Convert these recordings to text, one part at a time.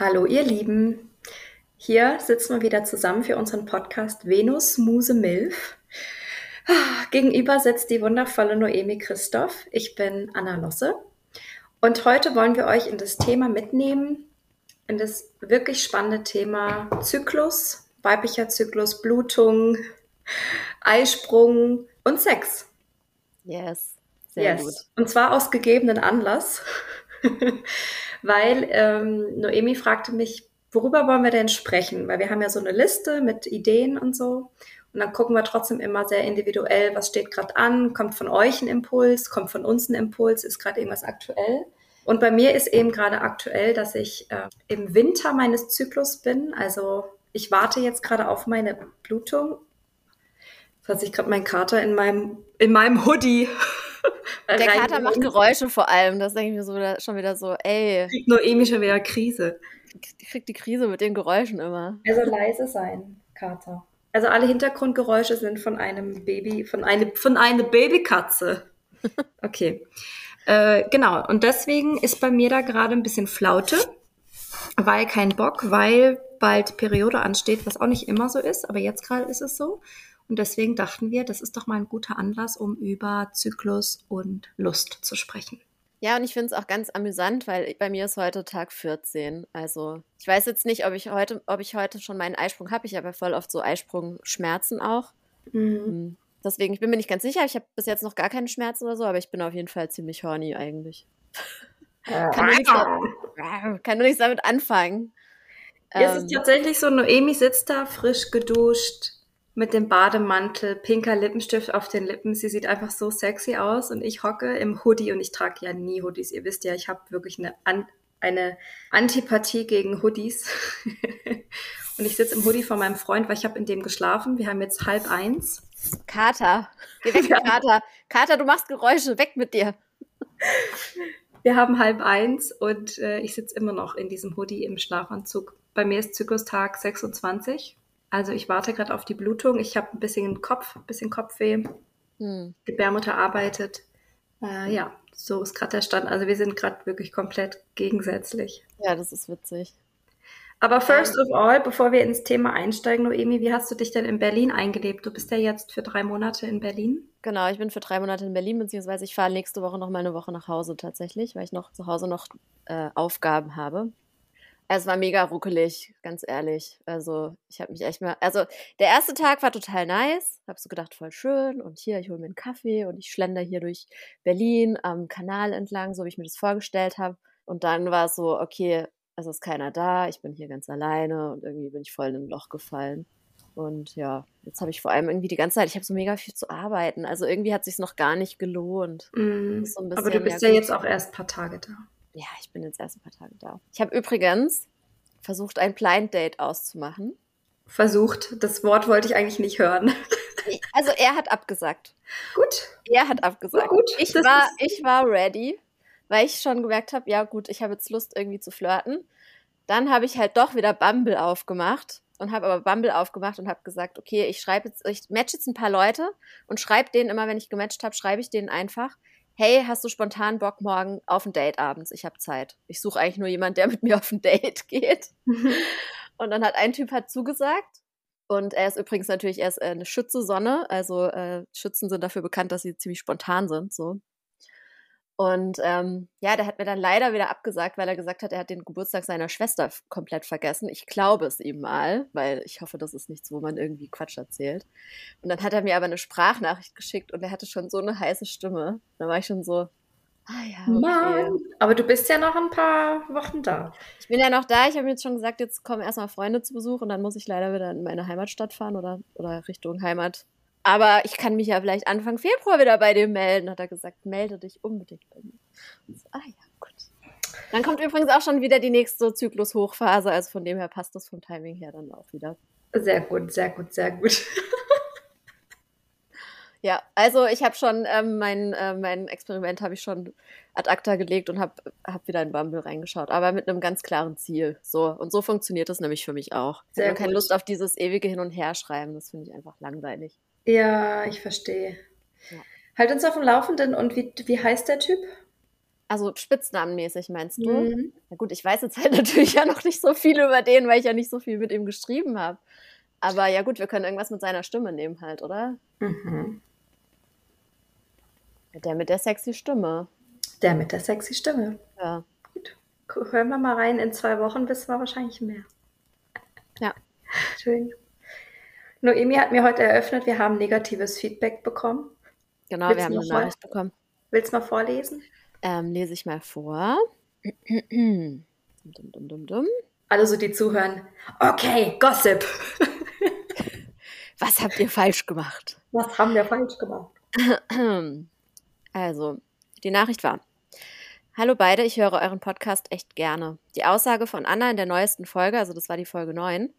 Hallo ihr Lieben, hier sitzen wir wieder zusammen für unseren Podcast Venus Muse Milf. Ah, gegenüber sitzt die wundervolle Noemi Christoph. Ich bin Anna Losse und heute wollen wir euch in das Thema mitnehmen, in das wirklich spannende Thema Zyklus, weiblicher Zyklus, Blutung, Eisprung und Sex. Yes, sehr yes. gut. Und zwar aus gegebenen Anlass. Weil ähm, Noemi fragte mich, worüber wollen wir denn sprechen? Weil wir haben ja so eine Liste mit Ideen und so. Und dann gucken wir trotzdem immer sehr individuell, was steht gerade an, kommt von euch ein Impuls, kommt von uns ein Impuls, ist gerade irgendwas aktuell. Und bei mir ist eben gerade aktuell, dass ich äh, im Winter meines Zyklus bin. Also ich warte jetzt gerade auf meine Blutung. Jetzt hat sich gerade mein Kater in meinem, in meinem Hoodie Der Kater macht Geräusche vor allem. Das denke ich mir so wieder, schon wieder so, ey. Kriegt Noemi schon wieder Krise. Die kriegt die Krise mit den Geräuschen immer. Also leise sein, Kater. Also alle Hintergrundgeräusche sind von einem Baby, von einer von eine Babykatze. Okay. äh, genau. Und deswegen ist bei mir da gerade ein bisschen Flaute, weil kein Bock, weil bald Periode ansteht, was auch nicht immer so ist, aber jetzt gerade ist es so. Und deswegen dachten wir, das ist doch mal ein guter Anlass, um über Zyklus und Lust zu sprechen. Ja, und ich finde es auch ganz amüsant, weil bei mir ist heute Tag 14. Also ich weiß jetzt nicht, ob ich heute, ob ich heute schon meinen Eisprung habe. Ich habe ja voll oft so Eisprungschmerzen auch. Mhm. Hm. Deswegen, ich bin mir nicht ganz sicher. Ich habe bis jetzt noch gar keine Schmerzen oder so, aber ich bin auf jeden Fall ziemlich horny eigentlich. kann, nur nichts, kann nur nichts damit anfangen. Ja, es ist ähm. tatsächlich so, Noemi sitzt da frisch geduscht, mit dem Bademantel, pinker Lippenstift auf den Lippen. Sie sieht einfach so sexy aus und ich hocke im Hoodie und ich trage ja nie Hoodies. Ihr wisst ja, ich habe wirklich eine, An eine Antipathie gegen Hoodies. und ich sitze im Hoodie von meinem Freund, weil ich habe in dem geschlafen. Wir haben jetzt halb eins. Kater, geh weg, ja. Kater. Kater, du machst Geräusche, weg mit dir. Wir haben halb eins und äh, ich sitze immer noch in diesem Hoodie im Schlafanzug. Bei mir ist Zyklustag 26 also ich warte gerade auf die Blutung. Ich habe ein bisschen Kopf, ein bisschen Kopfweh. Hm. Gebärmutter arbeitet. Äh, ja, so ist gerade der Stand. Also wir sind gerade wirklich komplett gegensätzlich. Ja, das ist witzig. Aber first of all, bevor wir ins Thema einsteigen, Noemi, wie hast du dich denn in Berlin eingelebt? Du bist ja jetzt für drei Monate in Berlin. Genau, ich bin für drei Monate in Berlin, beziehungsweise ich fahre nächste Woche noch mal eine Woche nach Hause tatsächlich, weil ich noch zu Hause noch äh, Aufgaben habe. Es war mega ruckelig, ganz ehrlich. Also ich habe mich echt mal. Also der erste Tag war total nice. Hab so gedacht, voll schön. Und hier, ich hole mir einen Kaffee und ich schlender hier durch Berlin am Kanal entlang, so wie ich mir das vorgestellt habe. Und dann war es so, okay, es ist keiner da, ich bin hier ganz alleine und irgendwie bin ich voll in ein Loch gefallen. Und ja, jetzt habe ich vor allem irgendwie die ganze Zeit, ich habe so mega viel zu arbeiten. Also irgendwie hat sich noch gar nicht gelohnt. Mm, so aber du bist ja, ja jetzt auch erst ein paar Tage da. Ja, ich bin jetzt erst ein paar Tage da. Ich habe übrigens versucht, ein Blind Date auszumachen. Versucht, das Wort wollte ich eigentlich nicht hören. Also er hat abgesagt. Gut. Er hat abgesagt. Gut, ich, war, ich war ready, weil ich schon gemerkt habe, ja gut, ich habe jetzt Lust irgendwie zu flirten. Dann habe ich halt doch wieder Bumble aufgemacht und habe aber Bumble aufgemacht und habe gesagt, okay, ich schreibe jetzt, ich match jetzt ein paar Leute und schreibe denen immer, wenn ich gematcht habe, schreibe ich denen einfach, hey, hast du spontan Bock morgen auf ein Date abends? Ich habe Zeit. Ich suche eigentlich nur jemanden, der mit mir auf ein Date geht. und dann hat ein Typ hat zugesagt. Und er ist übrigens natürlich erst äh, eine Schütze Sonne. Also äh, Schützen sind dafür bekannt, dass sie ziemlich spontan sind. So. Und ähm, ja, der hat mir dann leider wieder abgesagt, weil er gesagt hat, er hat den Geburtstag seiner Schwester komplett vergessen. Ich glaube es ihm mal, weil ich hoffe, das ist nichts, wo man irgendwie Quatsch erzählt. Und dann hat er mir aber eine Sprachnachricht geschickt und er hatte schon so eine heiße Stimme. Da war ich schon so, ah ja, okay. Mann. Aber du bist ja noch ein paar Wochen da. Ich bin ja noch da. Ich habe jetzt schon gesagt, jetzt kommen erstmal Freunde zu Besuch und dann muss ich leider wieder in meine Heimatstadt fahren oder, oder Richtung Heimat aber ich kann mich ja vielleicht Anfang Februar wieder bei dir melden, hat er gesagt. Melde dich unbedingt bei mir. So, ah ja, gut. Dann kommt übrigens auch schon wieder die nächste Zyklus-Hochphase, also von dem her passt das vom Timing her dann auch wieder. Sehr gut, sehr gut, sehr gut. ja, also ich habe schon ähm, mein, äh, mein Experiment habe ich schon ad acta gelegt und habe hab wieder in Bumble reingeschaut, aber mit einem ganz klaren Ziel. So und so funktioniert das nämlich für mich auch. Ich habe keine Lust auf dieses ewige Hin und Her schreiben, das finde ich einfach langweilig. Ja, ich verstehe. Ja. Halt uns auf dem Laufenden und wie, wie heißt der Typ? Also spitznamenmäßig meinst du? Mhm. Na gut, ich weiß jetzt halt natürlich ja noch nicht so viel über den, weil ich ja nicht so viel mit ihm geschrieben habe. Aber ja gut, wir können irgendwas mit seiner Stimme nehmen halt, oder? Mhm. Der mit der sexy Stimme. Der mit der sexy Stimme. Ja. Gut. Hören wir mal rein. In zwei Wochen wissen wir wahrscheinlich mehr. Ja. Schön. Noemi hat mir heute eröffnet, wir haben negatives Feedback bekommen. Genau, Willst wir haben eine Nachricht bekommen. Willst du mal vorlesen? Ähm, lese ich mal vor. dum, dum, dum, dum. Alle so, die zuhören. Okay, Gossip. Was habt ihr falsch gemacht? Was haben wir falsch gemacht? Also, die Nachricht war. Hallo beide, ich höre euren Podcast echt gerne. Die Aussage von Anna in der neuesten Folge, also das war die Folge 9,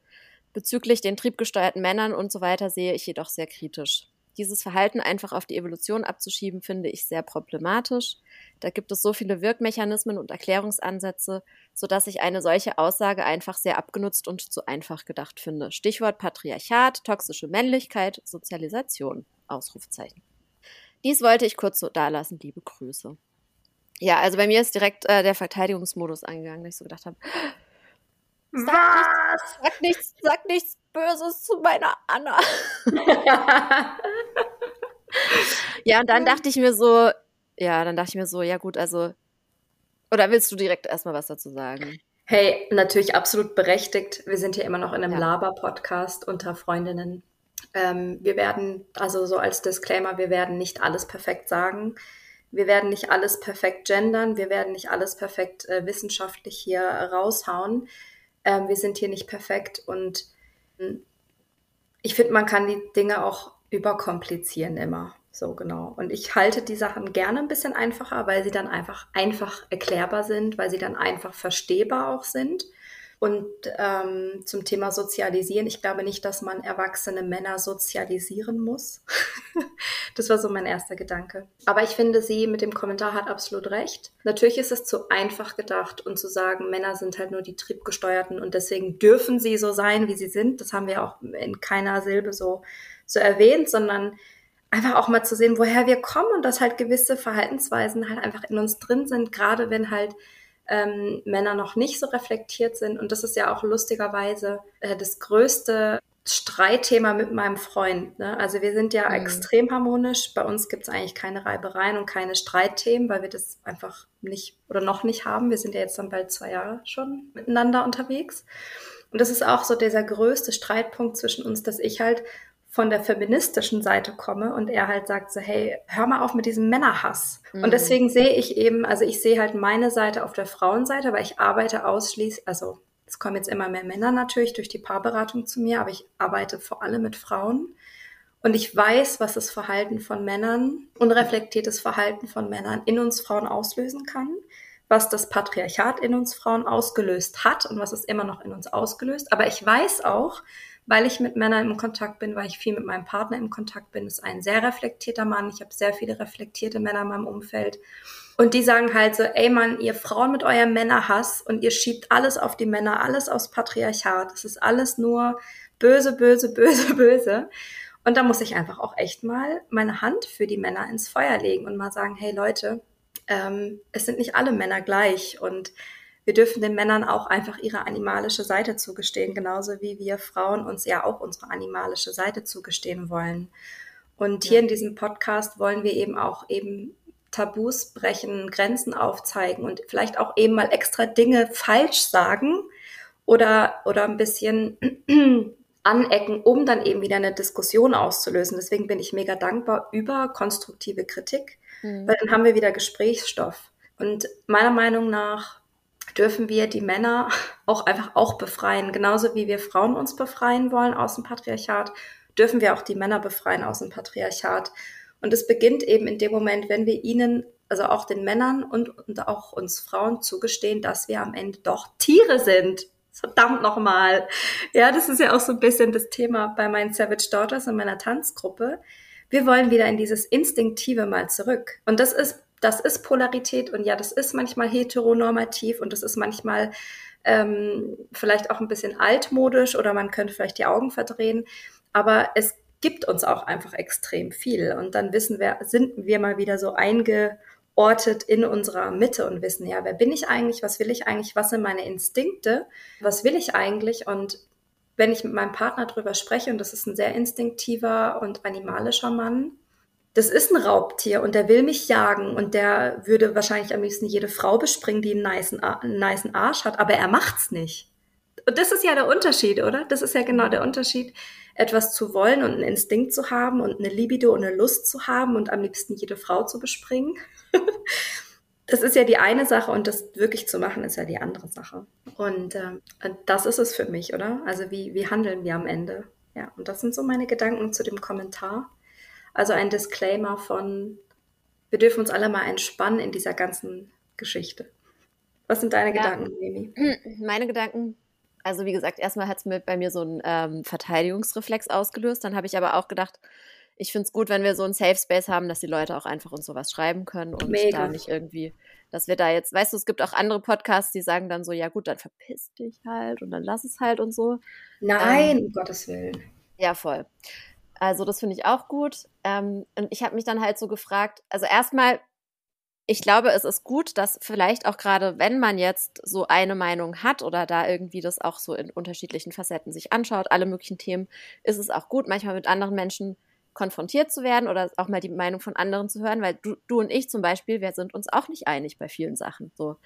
bezüglich den triebgesteuerten Männern und so weiter sehe ich jedoch sehr kritisch. Dieses Verhalten einfach auf die Evolution abzuschieben, finde ich sehr problematisch. Da gibt es so viele Wirkmechanismen und Erklärungsansätze, sodass ich eine solche Aussage einfach sehr abgenutzt und zu einfach gedacht finde. Stichwort Patriarchat, toxische Männlichkeit, Sozialisation. Ausrufzeichen. Dies wollte ich kurz so dalassen. Liebe Grüße. Ja, also bei mir ist direkt äh, der Verteidigungsmodus angegangen, dass ich so gedacht habe, sag nichts, sag nichts, sag nichts Böses zu meiner Anna. ja, und dann dachte ich mir so, ja, dann dachte ich mir so, ja gut, also, oder willst du direkt erstmal was dazu sagen? Hey, natürlich absolut berechtigt. Wir sind hier immer noch in einem ja. Laber-Podcast unter Freundinnen. Ähm, wir werden, also so als Disclaimer, wir werden nicht alles perfekt sagen. Wir werden nicht alles perfekt gendern. Wir werden nicht alles perfekt äh, wissenschaftlich hier raushauen. Ähm, wir sind hier nicht perfekt und hm, ich finde, man kann die Dinge auch überkomplizieren immer. So genau. Und ich halte die Sachen gerne ein bisschen einfacher, weil sie dann einfach einfach erklärbar sind, weil sie dann einfach verstehbar auch sind. Und ähm, zum Thema Sozialisieren, ich glaube nicht, dass man erwachsene Männer sozialisieren muss. das war so mein erster Gedanke. Aber ich finde, sie mit dem Kommentar hat absolut recht. Natürlich ist es zu einfach gedacht und zu sagen, Männer sind halt nur die Triebgesteuerten und deswegen dürfen sie so sein, wie sie sind. Das haben wir auch in keiner Silbe so, so erwähnt, sondern einfach auch mal zu sehen, woher wir kommen und dass halt gewisse Verhaltensweisen halt einfach in uns drin sind, gerade wenn halt ähm, Männer noch nicht so reflektiert sind. Und das ist ja auch lustigerweise äh, das größte Streitthema mit meinem Freund. Ne? Also wir sind ja mhm. extrem harmonisch. Bei uns gibt es eigentlich keine Reibereien und keine Streitthemen, weil wir das einfach nicht oder noch nicht haben. Wir sind ja jetzt dann bald zwei Jahre schon miteinander unterwegs. Und das ist auch so dieser größte Streitpunkt zwischen uns, dass ich halt von der feministischen Seite komme und er halt sagt so, hey, hör mal auf mit diesem Männerhass. Mhm. Und deswegen sehe ich eben, also ich sehe halt meine Seite auf der Frauenseite, weil ich arbeite ausschließlich, also es kommen jetzt immer mehr Männer natürlich durch die Paarberatung zu mir, aber ich arbeite vor allem mit Frauen. Und ich weiß, was das Verhalten von Männern, unreflektiertes Verhalten von Männern in uns Frauen auslösen kann, was das Patriarchat in uns Frauen ausgelöst hat und was es immer noch in uns ausgelöst. Aber ich weiß auch, weil ich mit Männern im Kontakt bin, weil ich viel mit meinem Partner im Kontakt bin. Ist ein sehr reflektierter Mann. Ich habe sehr viele reflektierte Männer in meinem Umfeld. Und die sagen halt so, ey Mann, ihr Frauen mit eurem Männerhass und ihr schiebt alles auf die Männer, alles aufs Patriarchat. Das ist alles nur böse, böse, böse, böse. Und da muss ich einfach auch echt mal meine Hand für die Männer ins Feuer legen und mal sagen, hey Leute, ähm, es sind nicht alle Männer gleich und wir dürfen den Männern auch einfach ihre animalische Seite zugestehen, genauso wie wir Frauen uns ja auch unsere animalische Seite zugestehen wollen. Und hier in diesem Podcast wollen wir eben auch eben Tabus brechen, Grenzen aufzeigen und vielleicht auch eben mal extra Dinge falsch sagen oder, oder ein bisschen anecken, um dann eben wieder eine Diskussion auszulösen. Deswegen bin ich mega dankbar über konstruktive Kritik, mhm. weil dann haben wir wieder Gesprächsstoff. Und meiner Meinung nach dürfen wir die Männer auch einfach auch befreien. Genauso wie wir Frauen uns befreien wollen aus dem Patriarchat, dürfen wir auch die Männer befreien aus dem Patriarchat. Und es beginnt eben in dem Moment, wenn wir ihnen, also auch den Männern und, und auch uns Frauen zugestehen, dass wir am Ende doch Tiere sind. Verdammt nochmal. Ja, das ist ja auch so ein bisschen das Thema bei meinen Savage Daughters in meiner Tanzgruppe. Wir wollen wieder in dieses Instinktive mal zurück. Und das ist das ist Polarität und ja, das ist manchmal heteronormativ und das ist manchmal ähm, vielleicht auch ein bisschen altmodisch oder man könnte vielleicht die Augen verdrehen, aber es gibt uns auch einfach extrem viel und dann wissen wir, sind wir mal wieder so einge ortet in unserer Mitte und wissen, ja, wer bin ich eigentlich, was will ich eigentlich, was sind meine Instinkte, was will ich eigentlich und wenn ich mit meinem Partner drüber spreche, und das ist ein sehr instinktiver und animalischer Mann, das ist ein Raubtier und der will mich jagen und der würde wahrscheinlich am liebsten jede Frau bespringen, die einen niceen, einen niceen Arsch hat, aber er macht's nicht. Und das ist ja der Unterschied, oder? Das ist ja genau der Unterschied, etwas zu wollen und einen Instinkt zu haben und eine Libido und eine Lust zu haben und am liebsten jede Frau zu bespringen. das ist ja die eine Sache und das wirklich zu machen ist ja die andere Sache. Und äh, das ist es für mich, oder? Also wie, wie handeln wir am Ende? Ja, und das sind so meine Gedanken zu dem Kommentar. Also ein Disclaimer von, wir dürfen uns alle mal entspannen in dieser ganzen Geschichte. Was sind deine ja. Gedanken, Mimi? Meine Gedanken, also wie gesagt, erstmal hat es bei mir so einen ähm, Verteidigungsreflex ausgelöst. Dann habe ich aber auch gedacht, ich finde es gut, wenn wir so einen Safe Space haben, dass die Leute auch einfach uns sowas schreiben können und Mega. da nicht irgendwie, dass wir da jetzt, weißt du, es gibt auch andere Podcasts, die sagen dann so, ja gut, dann verpiss dich halt und dann lass es halt und so. Nein, ähm, um Gottes Willen. Ja, voll. Also das finde ich auch gut. Ähm, und ich habe mich dann halt so gefragt, also erstmal, ich glaube, es ist gut, dass vielleicht auch gerade, wenn man jetzt so eine Meinung hat oder da irgendwie das auch so in unterschiedlichen Facetten sich anschaut, alle möglichen Themen, ist es auch gut, manchmal mit anderen Menschen konfrontiert zu werden oder auch mal die Meinung von anderen zu hören, weil du, du und ich zum Beispiel, wir sind uns auch nicht einig bei vielen Sachen. So.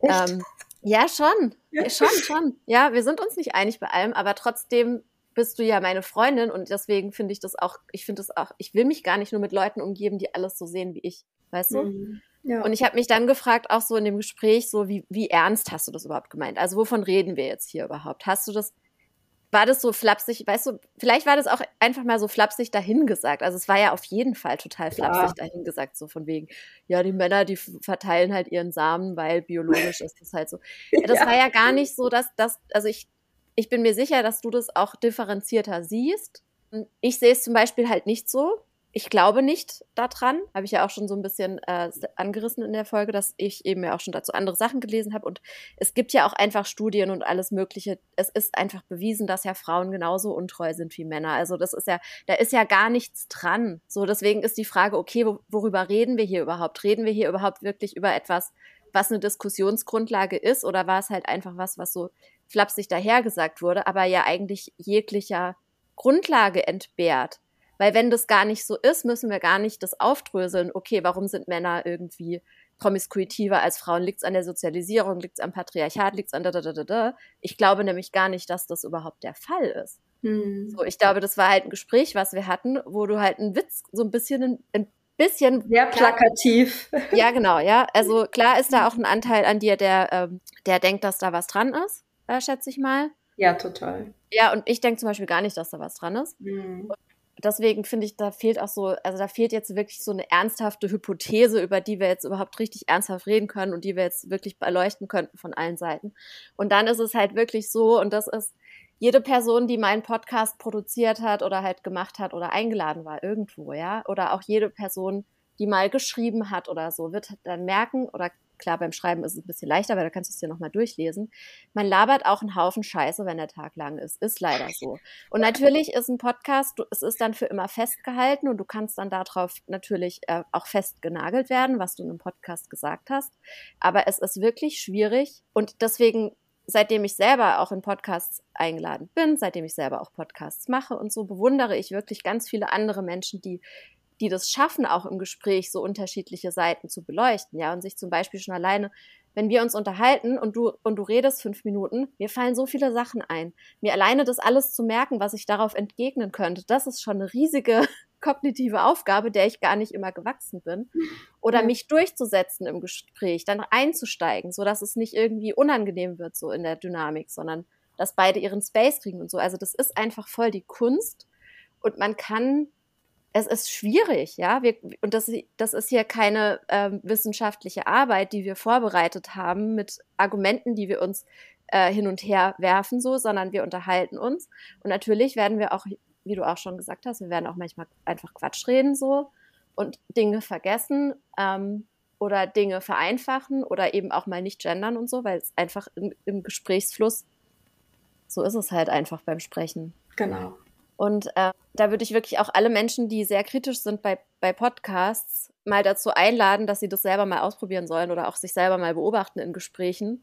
Ähm, ja, schon. Ja. Schon, schon. Ja, wir sind uns nicht einig bei allem, aber trotzdem bist du ja meine Freundin und deswegen finde ich das auch, ich finde das auch, ich will mich gar nicht nur mit Leuten umgeben, die alles so sehen wie ich, weißt du? Mhm. Ja. Und ich habe mich dann gefragt, auch so in dem Gespräch, so wie, wie ernst hast du das überhaupt gemeint? Also wovon reden wir jetzt hier überhaupt? Hast du das, war das so flapsig, weißt du, vielleicht war das auch einfach mal so flapsig dahingesagt. Also es war ja auf jeden Fall total flapsig ja. dahingesagt, so von wegen, ja, die Männer, die verteilen halt ihren Samen, weil biologisch ist das halt so. Das ja. war ja gar nicht so, dass das, also ich ich bin mir sicher, dass du das auch differenzierter siehst. Ich sehe es zum Beispiel halt nicht so. Ich glaube nicht daran, habe ich ja auch schon so ein bisschen äh, angerissen in der Folge, dass ich eben ja auch schon dazu andere Sachen gelesen habe. Und es gibt ja auch einfach Studien und alles Mögliche. Es ist einfach bewiesen, dass ja Frauen genauso untreu sind wie Männer. Also das ist ja, da ist ja gar nichts dran. So, deswegen ist die Frage, okay, worüber reden wir hier überhaupt? Reden wir hier überhaupt wirklich über etwas, was eine Diskussionsgrundlage ist, oder war es halt einfach was, was so flapsig dahergesagt wurde, aber ja eigentlich jeglicher Grundlage entbehrt. Weil wenn das gar nicht so ist, müssen wir gar nicht das aufdröseln, okay, warum sind Männer irgendwie promiskuitiver als Frauen? Liegt es an der Sozialisierung, liegt es am Patriarchat, liegt es an da, da, da, da, da? Ich glaube nämlich gar nicht, dass das überhaupt der Fall ist. Hm. So, ich glaube, das war halt ein Gespräch, was wir hatten, wo du halt einen Witz, so ein bisschen, ein, ein bisschen. Sehr plakativ. Ja, genau, ja. Also klar ist da auch ein Anteil an dir, der, ähm, der denkt, dass da was dran ist äh, schätze ich mal. Ja, total. Ja, und ich denke zum Beispiel gar nicht, dass da was dran ist. Mhm. Deswegen finde ich, da fehlt auch so, also da fehlt jetzt wirklich so eine ernsthafte Hypothese, über die wir jetzt überhaupt richtig ernsthaft reden können und die wir jetzt wirklich beleuchten könnten von allen Seiten. Und dann ist es halt wirklich so, und das ist jede Person, die meinen Podcast produziert hat oder halt gemacht hat oder eingeladen war irgendwo, ja, oder auch jede Person, die mal geschrieben hat oder so, wird dann merken oder Klar, beim Schreiben ist es ein bisschen leichter, weil da kannst du es dir nochmal durchlesen. Man labert auch einen Haufen Scheiße, wenn der Tag lang ist. Ist leider so. Und natürlich ist ein Podcast, es ist dann für immer festgehalten und du kannst dann darauf natürlich äh, auch festgenagelt werden, was du in einem Podcast gesagt hast. Aber es ist wirklich schwierig und deswegen seitdem ich selber auch in Podcasts eingeladen bin, seitdem ich selber auch Podcasts mache und so, bewundere ich wirklich ganz viele andere Menschen, die die das schaffen, auch im Gespräch so unterschiedliche Seiten zu beleuchten, ja, und sich zum Beispiel schon alleine, wenn wir uns unterhalten und du, und du redest fünf Minuten, mir fallen so viele Sachen ein. Mir alleine das alles zu merken, was ich darauf entgegnen könnte, das ist schon eine riesige kognitive Aufgabe, der ich gar nicht immer gewachsen bin. Oder mich durchzusetzen im Gespräch, dann einzusteigen, so dass es nicht irgendwie unangenehm wird, so in der Dynamik, sondern dass beide ihren Space kriegen und so. Also das ist einfach voll die Kunst. Und man kann es ist schwierig, ja. Wir, und das, das ist hier keine ähm, wissenschaftliche Arbeit, die wir vorbereitet haben mit Argumenten, die wir uns äh, hin und her werfen, so, sondern wir unterhalten uns. Und natürlich werden wir auch, wie du auch schon gesagt hast, wir werden auch manchmal einfach Quatsch reden, so und Dinge vergessen ähm, oder Dinge vereinfachen oder eben auch mal nicht gendern und so, weil es einfach im, im Gesprächsfluss so ist es halt einfach beim Sprechen. Genau. Und äh, da würde ich wirklich auch alle Menschen, die sehr kritisch sind bei, bei Podcasts, mal dazu einladen, dass sie das selber mal ausprobieren sollen oder auch sich selber mal beobachten in Gesprächen.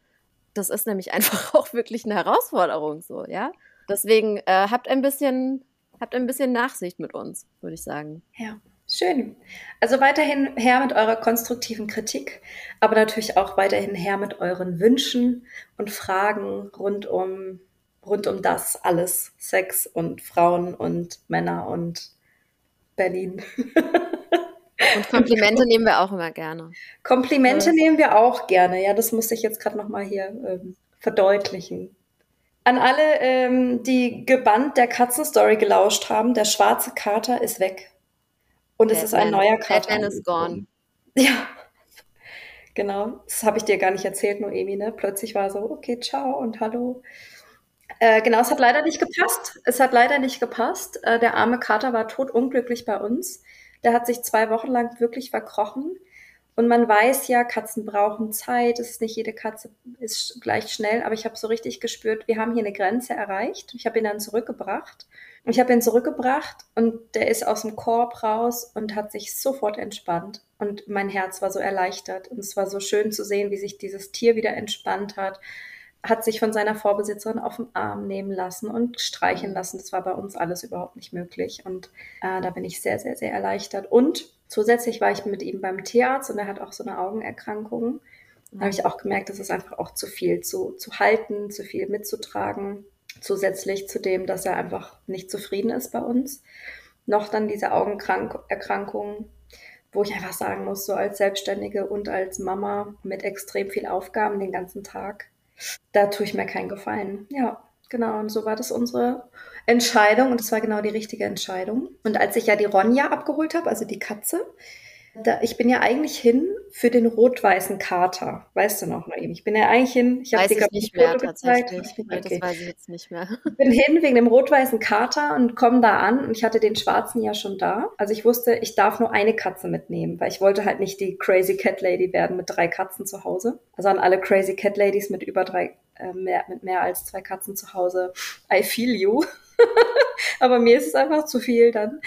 Das ist nämlich einfach auch wirklich eine Herausforderung so, ja. Deswegen äh, habt ein bisschen, habt ein bisschen Nachsicht mit uns, würde ich sagen. Ja. Schön. Also weiterhin her mit eurer konstruktiven Kritik, aber natürlich auch weiterhin her mit euren Wünschen und Fragen rund um, rund um das alles. Sex und Frauen und Männer und Berlin. Und Komplimente nehmen wir auch immer gerne. Komplimente nehmen wir auch gerne. Ja, das musste ich jetzt gerade nochmal hier ähm, verdeutlichen. An alle, ähm, die gebannt der Katzenstory gelauscht haben, der schwarze Kater ist weg. Und Batman. es ist ein neuer Kater. Batman is gone. Ja, genau. Das habe ich dir gar nicht erzählt, Noemi. Ne? Plötzlich war so, okay, ciao und hallo. Äh, genau, es hat leider nicht gepasst. Es hat leider nicht gepasst. Äh, der arme Kater war totunglücklich bei uns. Der hat sich zwei Wochen lang wirklich verkrochen. Und man weiß ja, Katzen brauchen Zeit. Es ist nicht jede Katze ist gleich schnell. Aber ich habe so richtig gespürt, wir haben hier eine Grenze erreicht. Ich habe ihn dann zurückgebracht. Ich habe ihn zurückgebracht und der ist aus dem Korb raus und hat sich sofort entspannt. Und mein Herz war so erleichtert. Und es war so schön zu sehen, wie sich dieses Tier wieder entspannt hat hat sich von seiner Vorbesitzerin auf den Arm nehmen lassen und streichen lassen. Das war bei uns alles überhaupt nicht möglich. Und äh, da bin ich sehr, sehr, sehr erleichtert. Und zusätzlich war ich mit ihm beim Tierarzt und er hat auch so eine Augenerkrankung. Da habe ich auch gemerkt, das ist einfach auch zu viel zu, zu halten, zu viel mitzutragen. Zusätzlich zu dem, dass er einfach nicht zufrieden ist bei uns. Noch dann diese Augenerkrankung, wo ich einfach sagen muss, so als Selbstständige und als Mama mit extrem viel Aufgaben den ganzen Tag, da tue ich mir keinen Gefallen. Ja, genau. Und so war das unsere Entscheidung und es war genau die richtige Entscheidung. Und als ich ja die Ronja abgeholt habe, also die Katze, da, ich bin ja eigentlich hin für den rot-weißen Kater. Weißt du noch, Noemi? Ich bin ja eigentlich hin. Ich habe dir gerade nicht mehr, tatsächlich. Okay. Das weiß ich jetzt nicht mehr. Ich bin hin wegen dem rot-weißen Kater und komme da an und ich hatte den schwarzen ja schon da. Also ich wusste, ich darf nur eine Katze mitnehmen, weil ich wollte halt nicht die Crazy Cat Lady werden mit drei Katzen zu Hause. Also an alle Crazy Cat Ladies mit über drei, äh, mehr, mit mehr als zwei Katzen zu Hause. I feel you. Aber mir ist es einfach zu viel dann.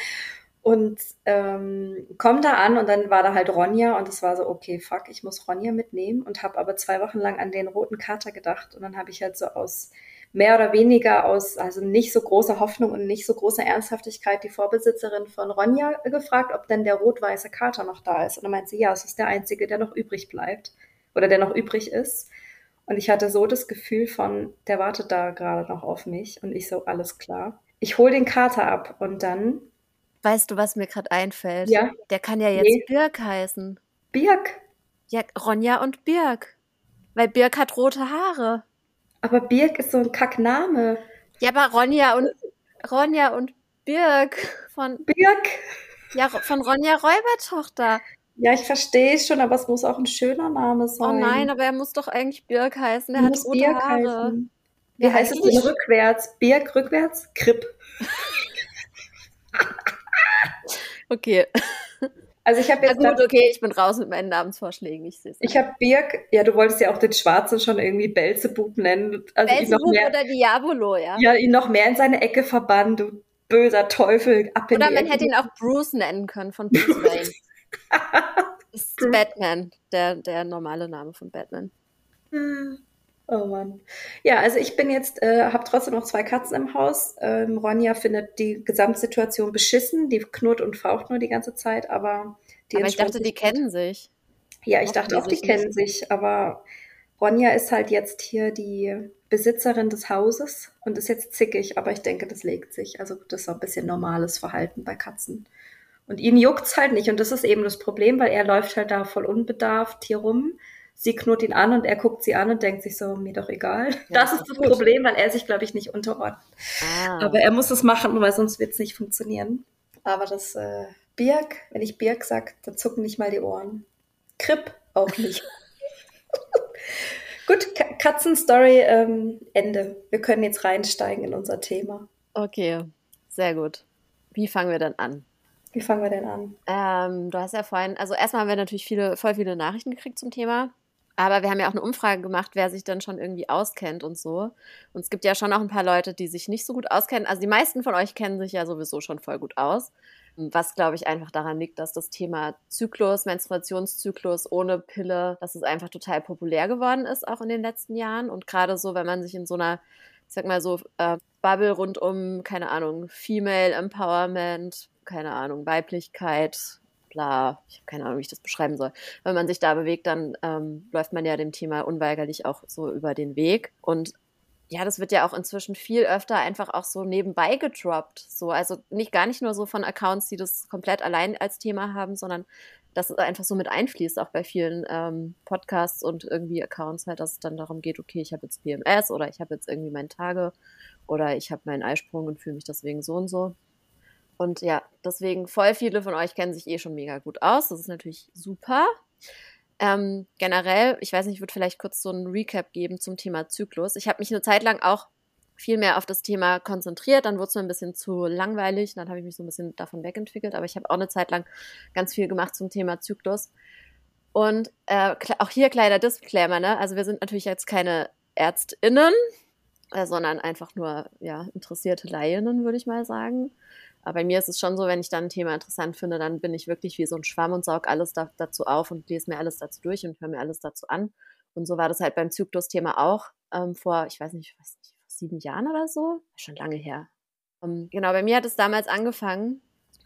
Und ähm, komm da an und dann war da halt Ronja und es war so, okay, fuck, ich muss Ronja mitnehmen und habe aber zwei Wochen lang an den roten Kater gedacht und dann habe ich halt so aus mehr oder weniger aus, also nicht so großer Hoffnung und nicht so großer Ernsthaftigkeit die Vorbesitzerin von Ronja gefragt, ob denn der rot-weiße Kater noch da ist. Und dann meinte sie, ja, es ist der einzige, der noch übrig bleibt oder der noch übrig ist. Und ich hatte so das Gefühl von, der wartet da gerade noch auf mich und ich so, alles klar. Ich hole den Kater ab und dann Weißt du, was mir gerade einfällt? Ja. Der kann ja jetzt nee. Birk heißen. Birk? Ja, Ronja und Birk. Weil Birk hat rote Haare. Aber Birk ist so ein Kackname. Ja, aber Ronja und Ronja und Birk von Birk. Ja, von Ronja Räubertochter. Ja, ich verstehe schon, aber es muss auch ein schöner Name sein. Oh nein, aber er muss doch eigentlich Birk heißen. Er hat rote Birk Haare. Heißen. Wie ja, heißt es denn rückwärts? Birk rückwärts? Kripp. Okay. Also ich habe jetzt. Na gut, okay, ich bin raus mit meinen Namensvorschlägen. Ich sehe Ich habe Birk, ja, du wolltest ja auch den Schwarzen schon irgendwie Belzebub nennen. Also Belzebub oder Diabolo, ja. Ja, ihn noch mehr in seine Ecke verbannen, du böser Teufel. Ab oder man Ecke. hätte ihn auch Bruce nennen können von Bruce Wayne. das ist Batman, der, der normale Name von Batman. Hm. Oh Mann. Ja, also ich bin jetzt, äh, habe trotzdem noch zwei Katzen im Haus. Ähm, Ronja findet die Gesamtsituation beschissen. Die knurrt und faucht nur die ganze Zeit, aber die Aber ich dachte, die kennen sich. Ja, ich Hoffen dachte auch, die kennen nicht. sich, aber Ronja ist halt jetzt hier die Besitzerin des Hauses und ist jetzt zickig, aber ich denke, das legt sich. Also das ist auch ein bisschen normales Verhalten bei Katzen. Und ihn juckt's halt nicht und das ist eben das Problem, weil er läuft halt da voll unbedarft hier rum sie knurrt ihn an und er guckt sie an und denkt sich so, mir doch egal. Ja, das ist das gut. Problem, weil er sich, glaube ich, nicht unterordnet. Ah. Aber er muss es machen, weil sonst wird es nicht funktionieren. Aber das äh, Birk, wenn ich Birk sage, dann zucken nicht mal die Ohren. Kripp auch nicht. Gut, Katzenstory ähm, Ende. Wir können jetzt reinsteigen in unser Thema. Okay, sehr gut. Wie fangen wir dann an? Wie fangen wir denn an? Ähm, du hast ja vorhin, also erstmal haben wir natürlich viele, voll viele Nachrichten gekriegt zum Thema Aber wir haben ja auch eine Umfrage gemacht, wer sich dann schon irgendwie auskennt und so. Und es gibt ja schon auch ein paar Leute, die sich nicht so gut auskennen. Also die meisten von euch kennen sich ja sowieso schon voll gut aus. Was, glaube ich, einfach daran liegt, dass das Thema Zyklus, Menstruationszyklus ohne Pille, dass es einfach total populär geworden ist, auch in den letzten Jahren. Und gerade so, wenn man sich in so einer, ich sag mal so, äh, Bubble rund um, keine Ahnung, Female Empowerment, keine Ahnung, Weiblichkeit, bla, ich habe keine Ahnung, wie ich das beschreiben soll. Wenn man sich da bewegt, dann ähm, läuft man ja dem Thema unweigerlich auch so über den Weg. Und ja, das wird ja auch inzwischen viel öfter einfach auch so nebenbei gedroppt. So, also nicht gar nicht nur so von Accounts, die das komplett allein als Thema haben, sondern dass es einfach so mit einfließt, auch bei vielen ähm, Podcasts und irgendwie Accounts halt, dass es dann darum geht, okay, ich habe jetzt PMS oder ich habe jetzt irgendwie meine Tage oder ich habe meinen Eisprung und fühle mich deswegen so und so. Und ja, deswegen voll viele von euch kennen sich eh schon mega gut aus. Das ist natürlich super. Ähm, generell, ich weiß nicht, ich würde vielleicht kurz so einen Recap geben zum Thema Zyklus. Ich habe mich eine Zeit lang auch viel mehr auf das Thema konzentriert. Dann wurde es mir ein bisschen zu langweilig. Dann habe ich mich so ein bisschen davon wegentwickelt. Aber ich habe auch eine Zeit lang ganz viel gemacht zum Thema Zyklus. Und äh, auch hier kleiner Disclaimer, ne? Also wir sind natürlich jetzt keine ÄrztInnen, äh, sondern einfach nur ja, interessierte Laien, würde ich mal sagen. Aber bei mir ist es schon so, wenn ich dann ein Thema interessant finde, dann bin ich wirklich wie so ein Schwamm und saug alles da, dazu auf und lese mir alles dazu durch und höre mir alles dazu an. Und so war das halt beim Zyklus-Thema auch ähm, vor, ich weiß nicht, weiß vor sieben Jahren oder so. Schon lange her. Ähm, genau, bei mir hat es damals angefangen,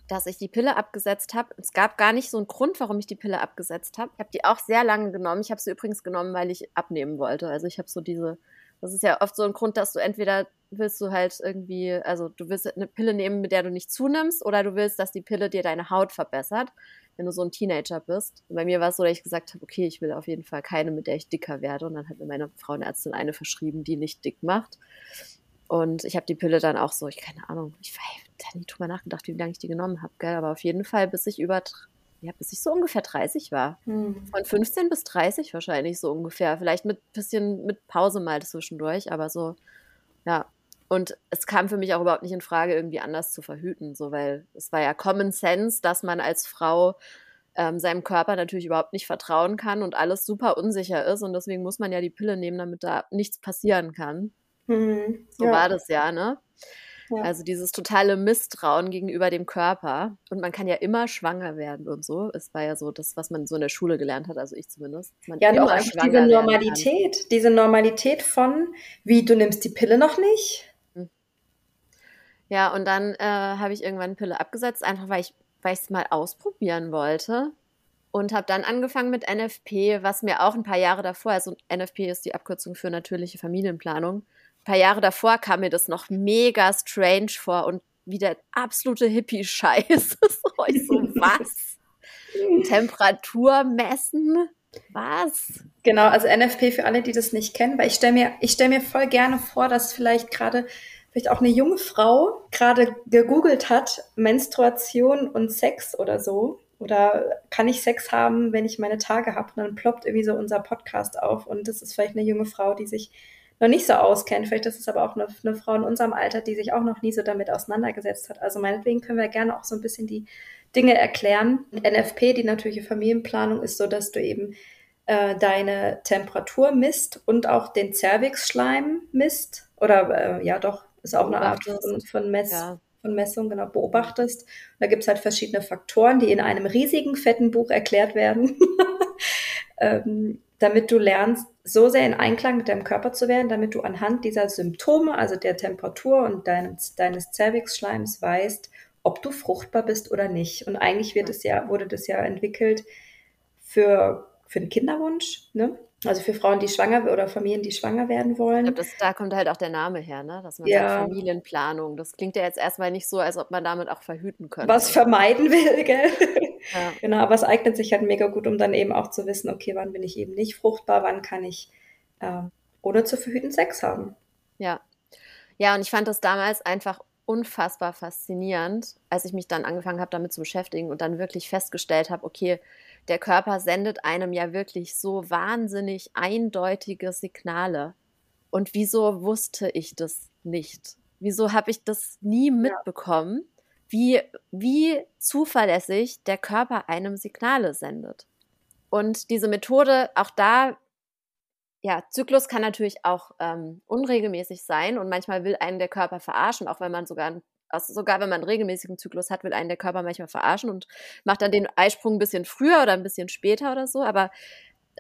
dass ich die Pille abgesetzt habe. Es gab gar nicht so einen Grund, warum ich die Pille abgesetzt habe. Ich habe die auch sehr lange genommen. Ich habe sie übrigens genommen, weil ich abnehmen wollte. Also ich habe so diese das ist ja oft so ein Grund, dass du entweder willst du halt irgendwie, also du willst eine Pille nehmen, mit der du nicht zunimmst, oder du willst, dass die Pille dir deine Haut verbessert, wenn du so ein Teenager bist. Und bei mir war es so, dass ich gesagt habe, okay, ich will auf jeden Fall keine, mit der ich dicker werde. Und dann hat mir meine Frauenärztin eine verschrieben, die nicht dick macht. Und ich habe die Pille dann auch so, ich keine Ahnung, ich habe nie drüber nachgedacht, wie lange ich die genommen habe, gell? Aber auf jeden Fall, bis ich über ja, bis ich so ungefähr 30 war. Hm. Von 15 bis 30 wahrscheinlich so ungefähr. Vielleicht mit bisschen mit Pause mal zwischendurch, aber so, ja. Und es kam für mich auch überhaupt nicht in Frage, irgendwie anders zu verhüten, so, weil es war ja Common Sense, dass man als Frau ähm, seinem Körper natürlich überhaupt nicht vertrauen kann und alles super unsicher ist. Und deswegen muss man ja die Pille nehmen, damit da nichts passieren kann. Mhm, so ja. war das ja, ne? Ja. Also dieses totale Misstrauen gegenüber dem Körper. Und man kann ja immer schwanger werden und so. Es war ja so das, was man so in der Schule gelernt hat, also ich zumindest. ja, nur einfach diese Normalität, diese Normalität von, wie du nimmst die Pille noch nicht. Hm. Ja, und dann äh, habe ich irgendwann eine Pille abgesetzt, einfach weil ich weil es mal ausprobieren wollte und habe dann angefangen mit NFP, was mir auch ein paar Jahre davor, also NFP ist die Abkürzung für natürliche Familienplanung, paar Jahre davor kam mir das noch mega strange vor und wie der absolute Hippie-Scheiß. ich so, was? Temperatur messen? Was? Genau, also NFP für alle, die das nicht kennen, weil ich stelle mir, ich stelle mir voll gerne vor, dass vielleicht gerade vielleicht auch eine junge Frau gerade gegoogelt hat, Menstruation und Sex oder so. Oder kann ich Sex haben, wenn ich meine Tage habe? Und dann ploppt irgendwie so unser Podcast auf. Und das ist vielleicht eine junge Frau, die sich noch nicht so auskennt. Vielleicht ist es aber auch eine, eine, Frau in unserem Alter, die sich auch noch nie so damit auseinandergesetzt hat. Also meinetwegen können wir gerne auch so ein bisschen die Dinge erklären. NFP, die natürliche Familienplanung, ist so, dass du eben äh, deine Temperatur misst und auch den Cervixschleim misst. Oder äh, ja doch, ist auch eine Art von, von, Mess, ja. von Messung, genau, beobachtest. Und da gibt es halt verschiedene Faktoren, die in einem riesigen, fetten Buch erklärt werden. ähm, damit du lernst, so sehr in Einklang mit deinem Körper zu werden, damit du anhand dieser Symptome, also der Temperatur und deines, deines Cervix-Schleims weißt, ob du fruchtbar bist oder nicht. Und eigentlich wird es ja, wurde das ja entwickelt für, für den Kinderwunsch, ne? Also für Frauen, die schwanger oder Familien, die schwanger werden wollen. Ich glaube, da kommt halt auch der Name her, ne? Dass man ja. sagt Familienplanung. Das klingt ja jetzt erstmal nicht so, als ob man damit auch verhüten könnte. Was vermeiden will, gell? Ja. Genau, aber es eignet sich halt mega gut, um dann eben auch zu wissen, okay, wann bin ich eben nicht fruchtbar, wann kann ich äh, ohne zu verhüten Sex haben. Ja. Ja, und ich fand das damals einfach unfassbar faszinierend, als ich mich dann angefangen habe, damit zu beschäftigen und dann wirklich festgestellt habe, okay, der Körper sendet einem ja wirklich so wahnsinnig eindeutige Signale. Und wieso wusste ich das nicht? Wieso habe ich das nie mitbekommen, wie, wie zuverlässig der Körper einem Signale sendet? Und diese Methode, auch da ja, Zyklus kann natürlich auch ähm, unregelmäßig sein und manchmal will einen der Körper verarschen, auch wenn man sogar also sogar wenn man einen regelmäßigen Zyklus hat, will einen der Körper manchmal verarschen und macht dann den Eisprung ein bisschen früher oder ein bisschen später oder so. Aber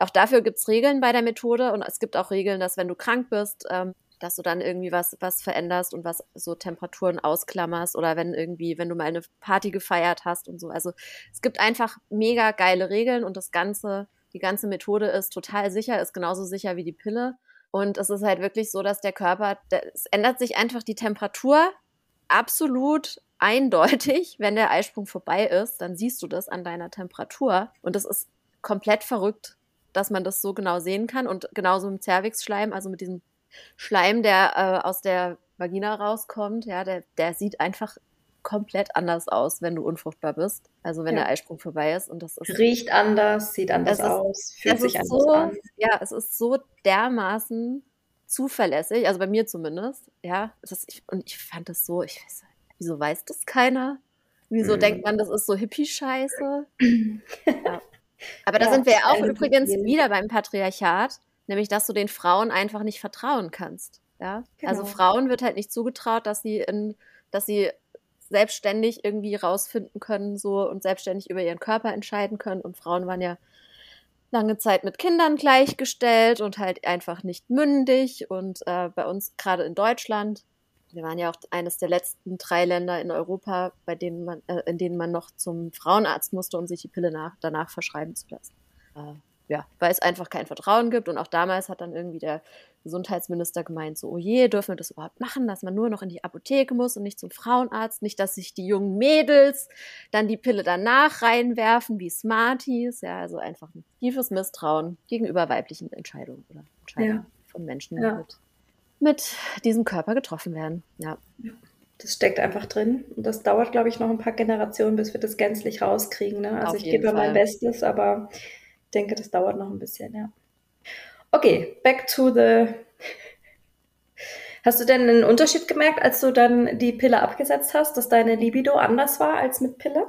auch dafür gibt es Regeln bei der Methode und es gibt auch Regeln, dass wenn du krank bist, ähm, dass du dann irgendwie was, was veränderst und was so Temperaturen ausklammerst oder wenn irgendwie, wenn du mal eine Party gefeiert hast und so. Also es gibt einfach mega geile Regeln und das Ganze, die ganze Methode ist total sicher, ist genauso sicher wie die Pille. Und es ist halt wirklich so, dass der Körper, es ändert sich einfach die Temperatur absolut eindeutig, wenn der Eisprung vorbei ist, dann siehst du das an deiner Temperatur. Und das ist komplett verrückt, dass man das so genau sehen kann. Und genauso im Cervixschleim, also mit diesem Schleim, der äh, aus der Vagina rauskommt, ja, der, der sieht einfach komplett anders aus, wenn du unfruchtbar bist. Also wenn ja. der Eisprung vorbei ist und das ist riecht anders, sieht anders ist, aus, fühlt sich anders so, an. Ja, es ist so dermaßen zuverlässig, also bei mir zumindest. Ja, das, ich, und ich fand das so, ich weiß, wieso weiß das keiner? Wieso mhm. denkt man, das ist so Hippie-Scheiße? ja. Aber da ja, sind wir ja auch übrigens wieder beim Patriarchat nämlich dass du den Frauen einfach nicht vertrauen kannst. Ja? Also genau. Also Frauen wird halt nicht zugetraut, dass sie in, dass sie selbstständig irgendwie rausfinden können so und selbstständig über ihren Körper entscheiden können. Und Frauen waren ja lange Zeit mit Kindern gleichgestellt und halt einfach nicht mündig. Und äh, bei uns gerade in Deutschland, wir waren ja auch eines der letzten drei Länder in Europa, bei denen man, äh, in denen man noch zum Frauenarzt musste, um sich die Pille nach, danach verschreiben zu lassen. Äh, ja, weil es einfach kein Vertrauen gibt. Und auch damals hat dann irgendwie der Gesundheitsminister gemeint, so, oh je, dürfen wir das überhaupt machen, dass man nur noch in die Apotheke muss und nicht zum Frauenarzt, nicht, dass sich die jungen Mädels dann die Pille danach reinwerfen, wie Smarties. Ja, also einfach ein tiefes Misstrauen gegenüber weiblichen Entscheidungen oder Entscheidungen ja. von Menschen, die ja. mit, mit diesem Körper getroffen werden. Ja. Das steckt einfach drin. Und das dauert, glaube ich, noch ein paar Generationen, bis wir das gänzlich rauskriegen. Ne? Also Auf ich gebe mein Bestes, aber denke, das dauert noch ein bisschen, ja. Okay, back to the. Hast du denn einen Unterschied gemerkt, als du dann die Pille abgesetzt hast, dass deine Libido anders war als mit Pille?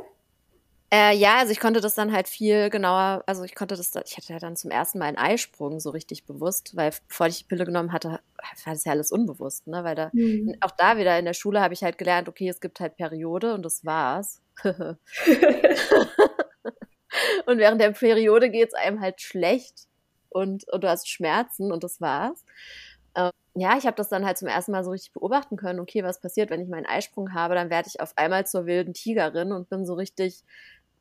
Äh, ja, also ich konnte das dann halt viel genauer, also ich konnte das, ich hatte ja dann zum ersten Mal einen Eisprung so richtig bewusst, weil bevor ich die Pille genommen hatte, war das ja alles unbewusst, ne? Weil da, mhm. auch da wieder in der Schule habe ich halt gelernt, okay, es gibt halt Periode und das war's. Und während der Periode geht es einem halt schlecht und, und du hast Schmerzen und das war's. Ähm, ja, ich habe das dann halt zum ersten Mal so richtig beobachten können. Okay, was passiert, wenn ich meinen Eisprung habe? Dann werde ich auf einmal zur wilden Tigerin und bin so richtig,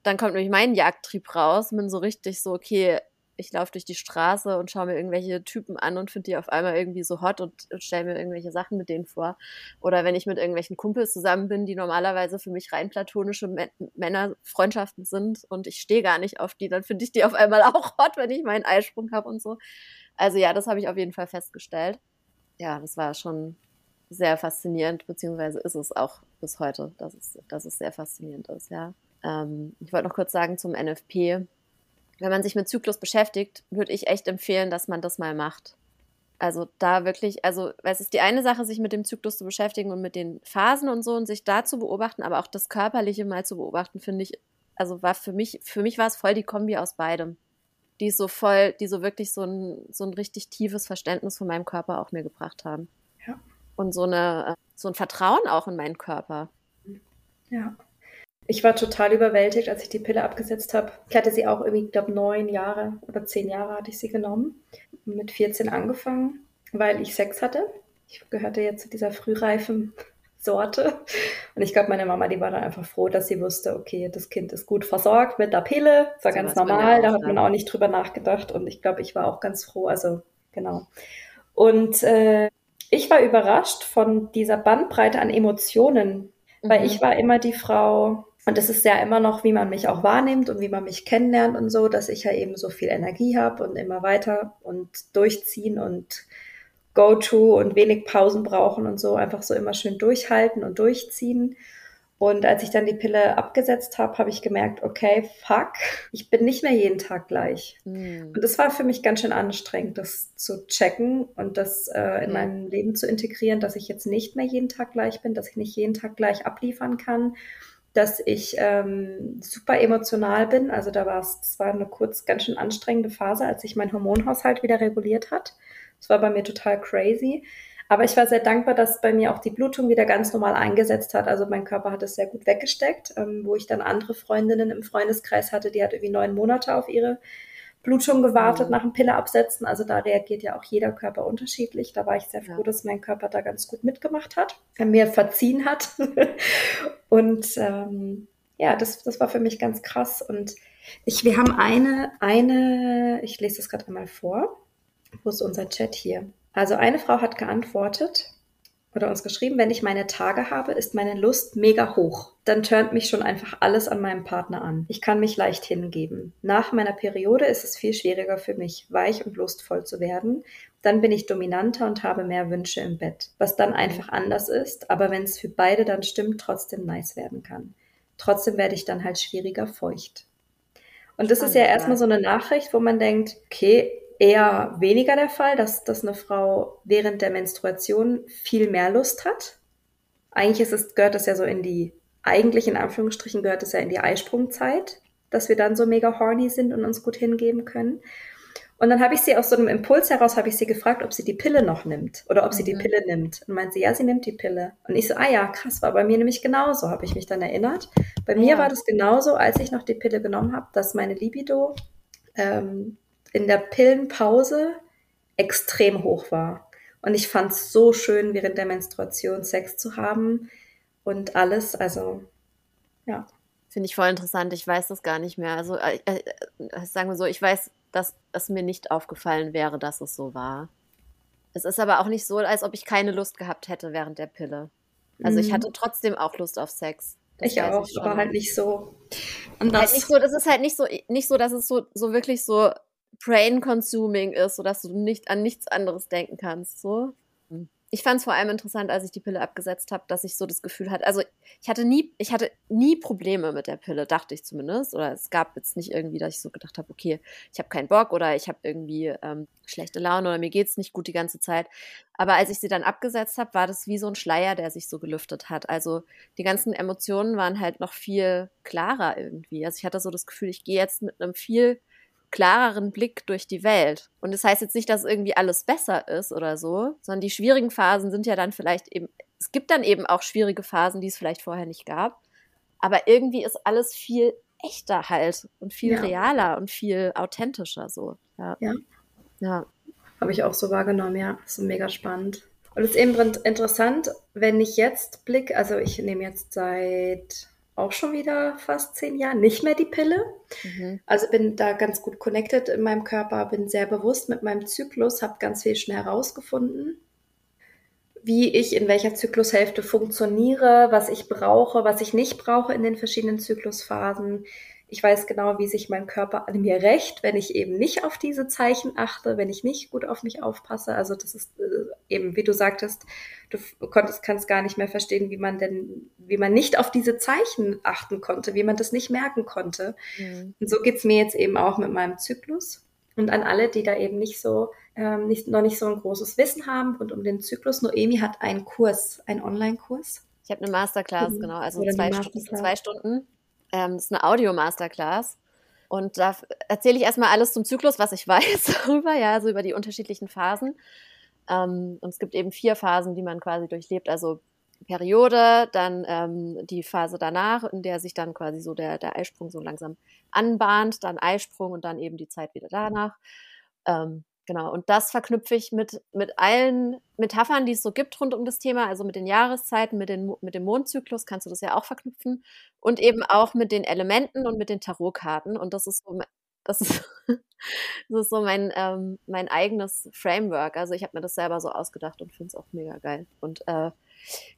dann kommt nämlich mein Jagdtrieb raus, bin so richtig so, okay, ich laufe durch die Straße und schaue mir irgendwelche Typen an und finde die auf einmal irgendwie so hot und, und stelle mir irgendwelche Sachen mit denen vor. Oder wenn ich mit irgendwelchen Kumpels zusammen bin, die normalerweise für mich rein platonische Männerfreundschaften sind und ich stehe gar nicht auf die, dann finde ich die auf einmal auch hot, wenn ich meinen Eisprung habe und so. Also ja, das habe ich auf jeden Fall festgestellt. Ja, das war schon sehr faszinierend, beziehungsweise ist es auch bis heute, dass es, dass es sehr faszinierend ist, ja. Ähm, ich wollte noch kurz sagen zum NFP wenn man sich mit Zyklus beschäftigt, würde ich echt empfehlen, dass man das mal macht. Also da wirklich, also es ist die eine Sache, sich mit dem Zyklus zu beschäftigen und mit den Phasen und so und sich da zu beobachten, aber auch das Körperliche mal zu beobachten, finde ich, also war für mich, für mich war es voll die Kombi aus beidem. Die so voll, die so wirklich so ein, so ein richtig tiefes Verständnis von meinem Körper auch mir gebracht haben. Ja. Und so eine, so ein Vertrauen auch in meinen Körper. Ja. Ich war total überwältigt, als ich die Pille abgesetzt habe. Ich hatte sie auch irgendwie, ich glaube, neun Jahre oder zehn Jahre hatte ich sie genommen. Mit 14 angefangen, weil ich Sex hatte. Ich gehörte jetzt zu dieser frühreifen Sorte. Und ich glaube, meine Mama, die war dann einfach froh, dass sie wusste, okay, das Kind ist gut versorgt mit der Pille. Das war so ganz normal, da hat man auch nicht drüber nachgedacht. Und ich glaube, ich war auch ganz froh. Also, genau. Und äh, ich war überrascht von dieser Bandbreite an Emotionen, mhm. weil ich war immer die Frau, und es ist ja immer noch, wie man mich auch wahrnimmt und wie man mich kennenlernt und so, dass ich ja eben so viel Energie habe und immer weiter und durchziehen und Go-To und wenig Pausen brauchen und so, einfach so immer schön durchhalten und durchziehen. Und als ich dann die Pille abgesetzt habe, habe ich gemerkt, okay, fuck, ich bin nicht mehr jeden Tag gleich. Mhm. Und das war für mich ganz schön anstrengend, das zu checken und das äh, in mhm. mein Leben zu integrieren, dass ich jetzt nicht mehr jeden Tag gleich bin, dass ich nicht jeden Tag gleich abliefern kann, dass ich ähm, super emotional bin. Also da war es, es war eine kurz ganz schön anstrengende Phase, als sich mein Hormonhaushalt wieder reguliert hat. Es war bei mir total crazy. Aber ich war sehr dankbar, dass bei mir auch die Blutung wieder ganz normal eingesetzt hat. Also mein Körper hat es sehr gut weggesteckt, ähm, wo ich dann andere Freundinnen im Freundeskreis hatte, die hat irgendwie neun Monate auf ihre Blutung gewartet mhm. nach dem Pille absetzen. Also da reagiert ja auch jeder Körper unterschiedlich. Da war ich sehr froh, ja. dass mein Körper da ganz gut mitgemacht hat, er mir verziehen hat. und ähm, ja, das, das war für mich ganz krass. Und ich, wir haben eine, eine, ich lese das gerade einmal vor. Wo ist unser Chat hier? Also eine Frau hat geantwortet oder uns geschrieben, wenn ich meine Tage habe, ist meine Lust mega hoch. Dann turnt mich schon einfach alles an meinem Partner an. Ich kann mich leicht hingeben. Nach meiner Periode ist es viel schwieriger für mich, weich und lustvoll zu werden. Dann bin ich dominanter und habe mehr Wünsche im Bett, was dann einfach anders ist, aber wenn es für beide dann stimmt, trotzdem nice werden kann. Trotzdem werde ich dann halt schwieriger feucht. Und das ist ja erstmal so eine Nachricht, wo man denkt, okay, eher weniger der Fall, dass, dass eine Frau während der Menstruation viel mehr Lust hat. Eigentlich ist es, gehört das ja so in die, eigentlich in Anführungsstrichen gehört es ja in die Eisprungzeit, dass wir dann so mega horny sind und uns gut hingeben können. Und dann habe ich sie aus so einem Impuls heraus, habe ich sie gefragt, ob sie die Pille noch nimmt oder ob mhm. sie die mhm. Pille nimmt. Und meint sie, ja, sie nimmt die Pille. Und ich so, ah ja, krass, war bei mir nämlich genauso, habe ich mich dann erinnert. Bei ja. mir war das genauso, als ich noch die Pille genommen habe, dass meine Libido ähm, in der Pillenpause extrem hoch war. Und ich fand es so schön, während der Menstruation Sex zu haben und alles. Also, ja. Finde ich voll interessant. Ich weiß das gar nicht mehr. Also, äh, äh, sagen wir so, ich weiß, dass es mir nicht aufgefallen wäre, dass es so war. Es ist aber auch nicht so, als ob ich keine Lust gehabt hätte während der Pille. Also, mhm. ich hatte trotzdem auch Lust auf Sex. Das ich auch, ich aber halt nicht so. Und das, halt nicht so, das ist halt nicht so, nicht so, dass es so, so wirklich so brain-consuming ist, sodass du nicht an nichts anderes denken kannst. So. Hm. Ich fand es vor allem interessant, als ich die Pille abgesetzt habe, dass ich so das Gefühl hatte, also ich hatte nie, ich hatte nie Probleme mit der Pille, dachte ich zumindest. Oder es gab jetzt nicht irgendwie, dass ich so gedacht habe, okay, ich habe keinen Bock oder ich habe irgendwie ähm, schlechte Laune oder mir geht es nicht gut die ganze Zeit. Aber als ich sie dann abgesetzt habe, war das wie so ein Schleier, der sich so gelüftet hat. Also die ganzen Emotionen waren halt noch viel klarer irgendwie. Also ich hatte so das Gefühl, ich gehe jetzt mit einem viel klareren Blick durch die Welt. Und das heißt jetzt nicht, dass irgendwie alles besser ist oder so, sondern die schwierigen Phasen sind ja dann vielleicht eben, es gibt dann eben auch schwierige Phasen, die es vielleicht vorher nicht gab. Aber irgendwie ist alles viel echter halt und viel ja. realer und viel authentischer so. Ja. Ja. ja. Habe ich auch so wahrgenommen, ja. So mega spannend. Und es ist eben interessant, wenn ich jetzt blicke, also ich nehme jetzt seit auch schon wieder fast zehn Jahre nicht mehr die Pille. Mhm. Also bin da ganz gut connected in meinem Körper, bin sehr bewusst mit meinem Zyklus, habe ganz viel schnell herausgefunden, wie ich in welcher Zyklushälfte funktioniere, was ich brauche, was ich nicht brauche in den verschiedenen Zyklusphasen, ich weiß genau, wie sich mein Körper an mir rächt, wenn ich eben nicht auf diese Zeichen achte, wenn ich nicht gut auf mich aufpasse. Also das ist äh, eben, wie du sagtest, du konntest, kannst gar nicht mehr verstehen, wie man denn, wie man nicht auf diese Zeichen achten konnte, wie man das nicht merken konnte. Mhm. Und so geht's mir jetzt eben auch mit meinem Zyklus. Und an alle, die da eben nicht so, ähm, nicht, noch nicht so ein großes Wissen haben und um den Zyklus, Noemi hat einen Kurs, einen Online-Kurs. Ich habe eine Masterclass, mhm. genau, also zwei, Masterclass. zwei Stunden ähm, das ist eine Audio-Masterclass. Und da erzähle ich erstmal alles zum Zyklus, was ich weiß darüber, ja, also über die unterschiedlichen Phasen. Ähm, und es gibt eben vier Phasen, die man quasi durchlebt. Also Periode, dann ähm, die Phase danach, in der sich dann quasi so der, der Eisprung so langsam anbahnt, dann Eisprung und dann eben die Zeit wieder danach. Ähm, Genau, und das verknüpfe ich mit, mit allen Metaphern, die es so gibt rund um das Thema, also mit den Jahreszeiten, mit, den, mit dem Mondzyklus kannst du das ja auch verknüpfen und eben auch mit den Elementen und mit den Tarotkarten. Und das ist so, das ist, das ist so mein, ähm, mein eigenes Framework. Also ich habe mir das selber so ausgedacht und finde es auch mega geil. Und äh,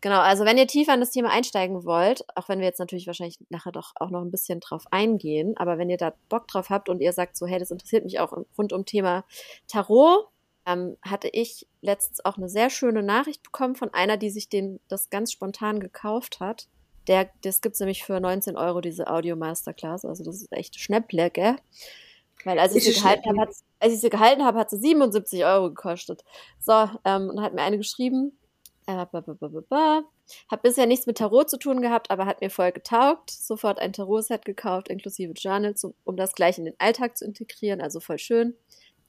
Genau, also wenn ihr tiefer in das Thema einsteigen wollt, auch wenn wir jetzt natürlich wahrscheinlich nachher doch auch noch ein bisschen drauf eingehen, aber wenn ihr da Bock drauf habt und ihr sagt so, hey, das interessiert mich auch rund um Thema Tarot, ähm, hatte ich letztens auch eine sehr schöne Nachricht bekommen von einer, die sich den, das ganz spontan gekauft hat. Der, das gibt's nämlich für 19 Euro, diese Audio Masterclass. Also das ist echt Schnäpple, gell? Weil als ich, sie gehalten habe, als ich sie gehalten habe, hat sie 77 Euro gekostet. So, ähm, und hat mir eine geschrieben, Äh, Hab bisher nichts mit Tarot zu tun gehabt, aber hat mir voll getaugt. Sofort ein Tarot-Set gekauft, inklusive Journals, um das gleich in den Alltag zu integrieren. Also voll schön.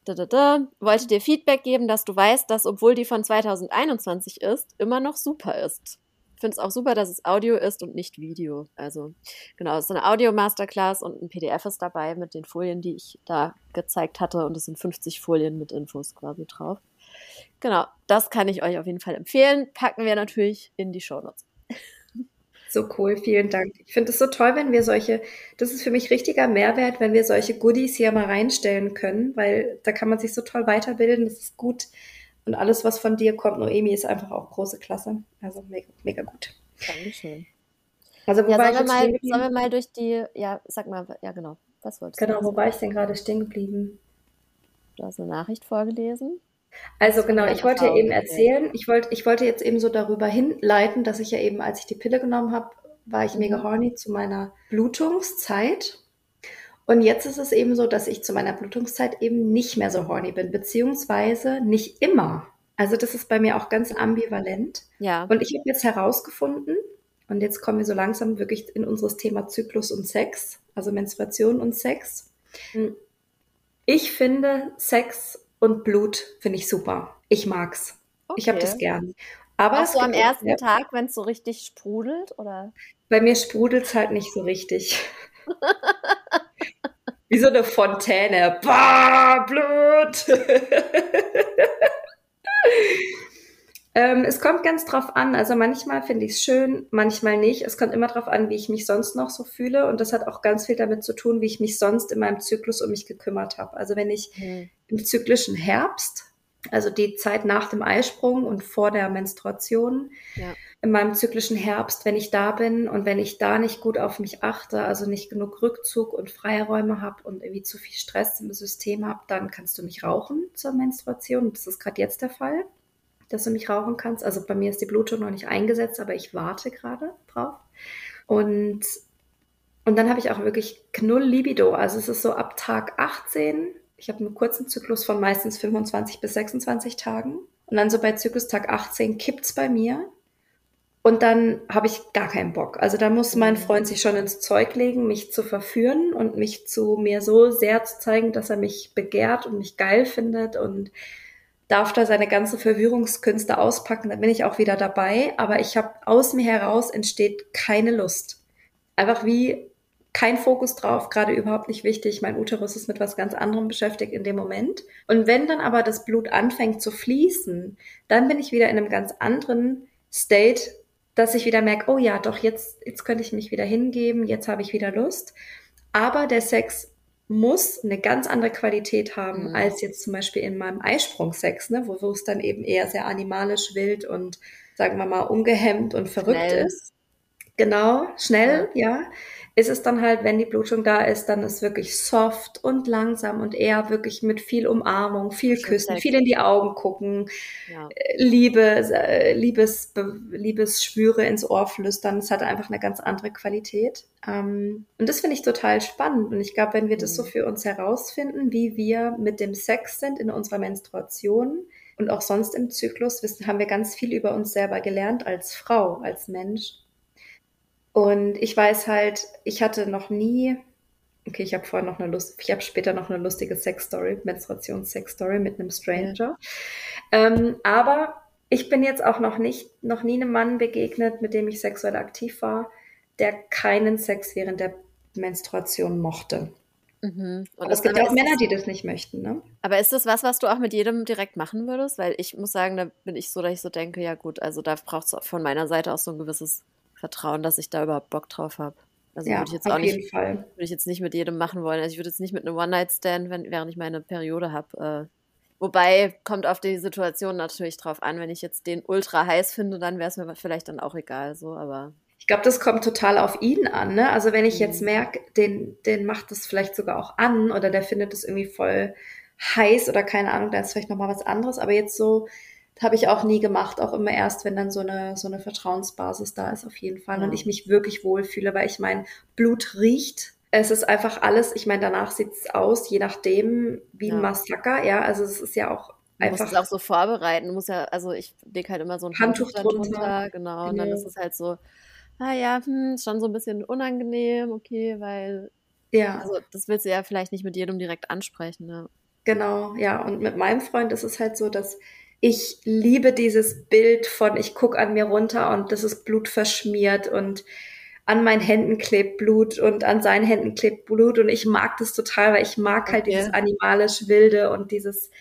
Da, da, da. Wollte dir Feedback geben, dass du weißt, dass, obwohl die von 2021 ist, immer noch super ist. Finde es auch super, dass es Audio ist und nicht Video. Also, genau, es ist eine Audio-Masterclass und ein PDF ist dabei mit den Folien, die ich da gezeigt hatte. Und es sind 50 Folien mit Infos quasi drauf. Genau, das kann ich euch auf jeden Fall empfehlen. Packen wir natürlich in die Shownotes. So cool, vielen Dank. Ich finde es so toll, wenn wir solche, das ist für mich richtiger Mehrwert, wenn wir solche Goodies hier mal reinstellen können, weil da kann man sich so toll weiterbilden, das ist gut. Und alles, was von dir kommt, Noemi, ist einfach auch große Klasse. Also mega, mega gut. Dankeschön. Also, wobei ja, sollen, wir mal, sollen wir mal durch die, ja, sag mal, ja, genau. Was wolltest genau, du? Genau, wo war ich denn gerade stehen geblieben? Du hast eine Nachricht vorgelesen. Also genau, ich wollte eben erzählen, ich wollte, ich wollte jetzt eben so darüber hinleiten, dass ich ja eben, als ich die Pille genommen habe, war ich mega mhm. horny zu meiner Blutungszeit. Und jetzt ist es eben so, dass ich zu meiner Blutungszeit eben nicht mehr so horny bin, beziehungsweise nicht immer. Also das ist bei mir auch ganz ambivalent. Ja. Und ich habe jetzt herausgefunden, und jetzt kommen wir so langsam wirklich in unseres Thema Zyklus und Sex, also Menstruation und Sex. Ich finde Sex und Blut finde ich super. Ich mag's. Okay. Ich habe das gern. Aber Auch so am ersten ja, Tag, wenn es so richtig sprudelt, oder? Bei mir sprudelt es halt nicht so richtig. Wie so eine Fontäne. Bah, Blut! Ähm, es kommt ganz drauf an. Also manchmal finde ich es schön, manchmal nicht. Es kommt immer drauf an, wie ich mich sonst noch so fühle. Und das hat auch ganz viel damit zu tun, wie ich mich sonst in meinem Zyklus um mich gekümmert habe. Also wenn ich mhm. im zyklischen Herbst, also die Zeit nach dem Eisprung und vor der Menstruation, ja. in meinem zyklischen Herbst, wenn ich da bin und wenn ich da nicht gut auf mich achte, also nicht genug Rückzug und Freiräume habe und irgendwie zu viel Stress im System habe, dann kannst du mich rauchen zur Menstruation. Das ist gerade jetzt der Fall dass du mich rauchen kannst. Also bei mir ist die Blutung noch nicht eingesetzt, aber ich warte gerade drauf. Und, und dann habe ich auch wirklich Knull Libido. Also es ist so ab Tag 18. Ich habe einen kurzen Zyklus von meistens 25 bis 26 Tagen. Und dann so bei Zyklus Tag 18 kippt es bei mir. Und dann habe ich gar keinen Bock. Also da muss mein Freund sich schon ins Zeug legen, mich zu verführen und mich zu mir so sehr zu zeigen, dass er mich begehrt und mich geil findet und darf da seine ganze Verwirrungskünste auspacken, dann bin ich auch wieder dabei. Aber ich habe aus mir heraus entsteht keine Lust. Einfach wie kein Fokus drauf, gerade überhaupt nicht wichtig. Mein Uterus ist mit was ganz anderem beschäftigt in dem Moment. Und wenn dann aber das Blut anfängt zu fließen, dann bin ich wieder in einem ganz anderen State, dass ich wieder merke, oh ja, doch, jetzt, jetzt könnte ich mich wieder hingeben, jetzt habe ich wieder Lust. Aber der Sex muss eine ganz andere Qualität haben mhm. als jetzt zum Beispiel in meinem Eisprungsex, ne, wo, es dann eben eher sehr animalisch, wild und sagen wir mal ungehemmt und verrückt schnell. ist. Genau, schnell, ja. ja ist es dann halt, wenn die Blutung da ist, dann ist wirklich soft und langsam und eher wirklich mit viel Umarmung, viel Küssen, viel in die Augen gucken, ja. Äh, Liebe, äh, Liebes, Liebesschwüre ins Ohr flüstern. Es hat einfach eine ganz andere Qualität. Ähm, und das finde ich total spannend. Und ich glaube, wenn wir das so mhm. für uns herausfinden, wie wir mit dem Sex sind in unserer Menstruation, und auch sonst im Zyklus wissen, haben wir ganz viel über uns selber gelernt als Frau, als Mensch. Und ich weiß halt, ich hatte noch nie, okay, ich habe vorher noch eine Lust, ich habe später noch eine lustige Sex-Story, Menstruations-Sex-Story mit einem Stranger. Ähm, aber ich bin jetzt auch noch nicht, noch nie einem Mann begegnet, mit dem ich sexuell aktiv war, der keinen Sex während der Menstruation mochte. Mhm. Und es gibt ja auch Männer, die das nicht möchten, ne? Aber ist das was, was du auch mit jedem direkt machen würdest? Weil ich muss sagen, da bin ich so, dass ich so denke, ja gut, also da braucht es von meiner Seite auch so ein gewisses Vertrauen, dass ich da überhaupt Bock drauf habe. Also ja, würde ich jetzt auch nicht, Fall. würde ich jetzt nicht mit jedem machen wollen. Also ich würde jetzt nicht mit einem One-Night-Stand, während ich meine Periode habe. Äh, wobei kommt auf die Situation natürlich drauf an. Wenn ich jetzt den ultra heiß finde, dann wäre es mir vielleicht dann auch egal. So, aber ich glaube, das kommt total auf ihn an. Ne? Also wenn ich jetzt mhm. merke, den, den macht das vielleicht sogar auch an oder der findet es irgendwie voll heiß oder keine Ahnung, da ist vielleicht nochmal was anderes. Aber jetzt so habe ich auch nie gemacht, auch immer erst, wenn dann so eine, so eine Vertrauensbasis da ist, auf jeden Fall. Ja. Und ich mich wirklich wohlfühle, weil ich mein Blut riecht. Es ist einfach alles, ich meine, danach sieht es aus, je nachdem, wie ein Massaker, ja. Also es ist ja auch Du musst es auch so vorbereiten. Du musst ja, also ich lege halt immer so ein Handtuch, Handtuch drunter, drunter genau, genau. Und dann genau. ist es halt so, ah ja, hm, schon so ein bisschen unangenehm, okay, weil ja. Also das willst du ja vielleicht nicht mit jedem direkt ansprechen, ne? Genau, ja. Und mit meinem Freund ist es halt so, dass ich liebe dieses Bild von, ich gucke an mir runter und das ist Blut verschmiert und an meinen Händen klebt Blut und an seinen Händen klebt Blut und ich mag das total, weil ich mag halt okay. dieses animalisch Wilde und dieses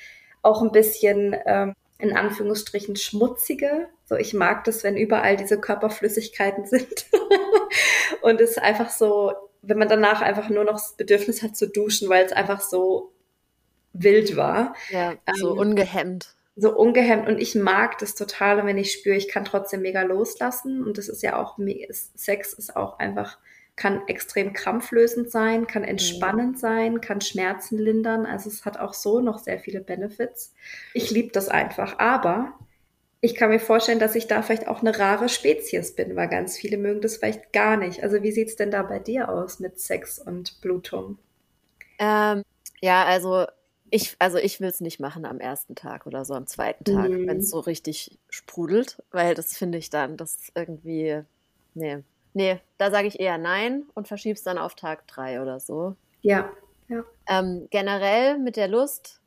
auch ein bisschen ähm, in Anführungsstrichen schmutzige. So, ich mag das, wenn überall diese Körperflüssigkeiten sind. und es ist einfach so, wenn man danach einfach nur noch das Bedürfnis hat zu duschen, weil es einfach so wild war. Ja, so ähm, ungehemmt. So ungehemmt. Und ich mag das total. Und wenn ich spüre, ich kann trotzdem mega loslassen. Und das ist ja auch, Sex ist auch einfach kann extrem krampflösend sein, kann mhm. entspannend mhm. sein, kann Schmerzen lindern. Also es hat auch so noch sehr viele Benefits. Ich liebe das einfach. Aber ich kann mir vorstellen, dass ich da vielleicht auch eine rare Spezies bin, weil ganz viele mögen das vielleicht gar nicht. Also wie sieht es denn da bei dir aus mit Sex und Blutung? Ähm, ja, also ich, also ich will es nicht machen am ersten Tag oder so am zweiten Tag, mhm. wenn es so richtig sprudelt, weil das finde ich dann, das irgendwie, nee, Nee, da sage ich eher nein und verschieb's dann auf Tag drei oder so. Ja, ja. Ähm, generell mit der Lust,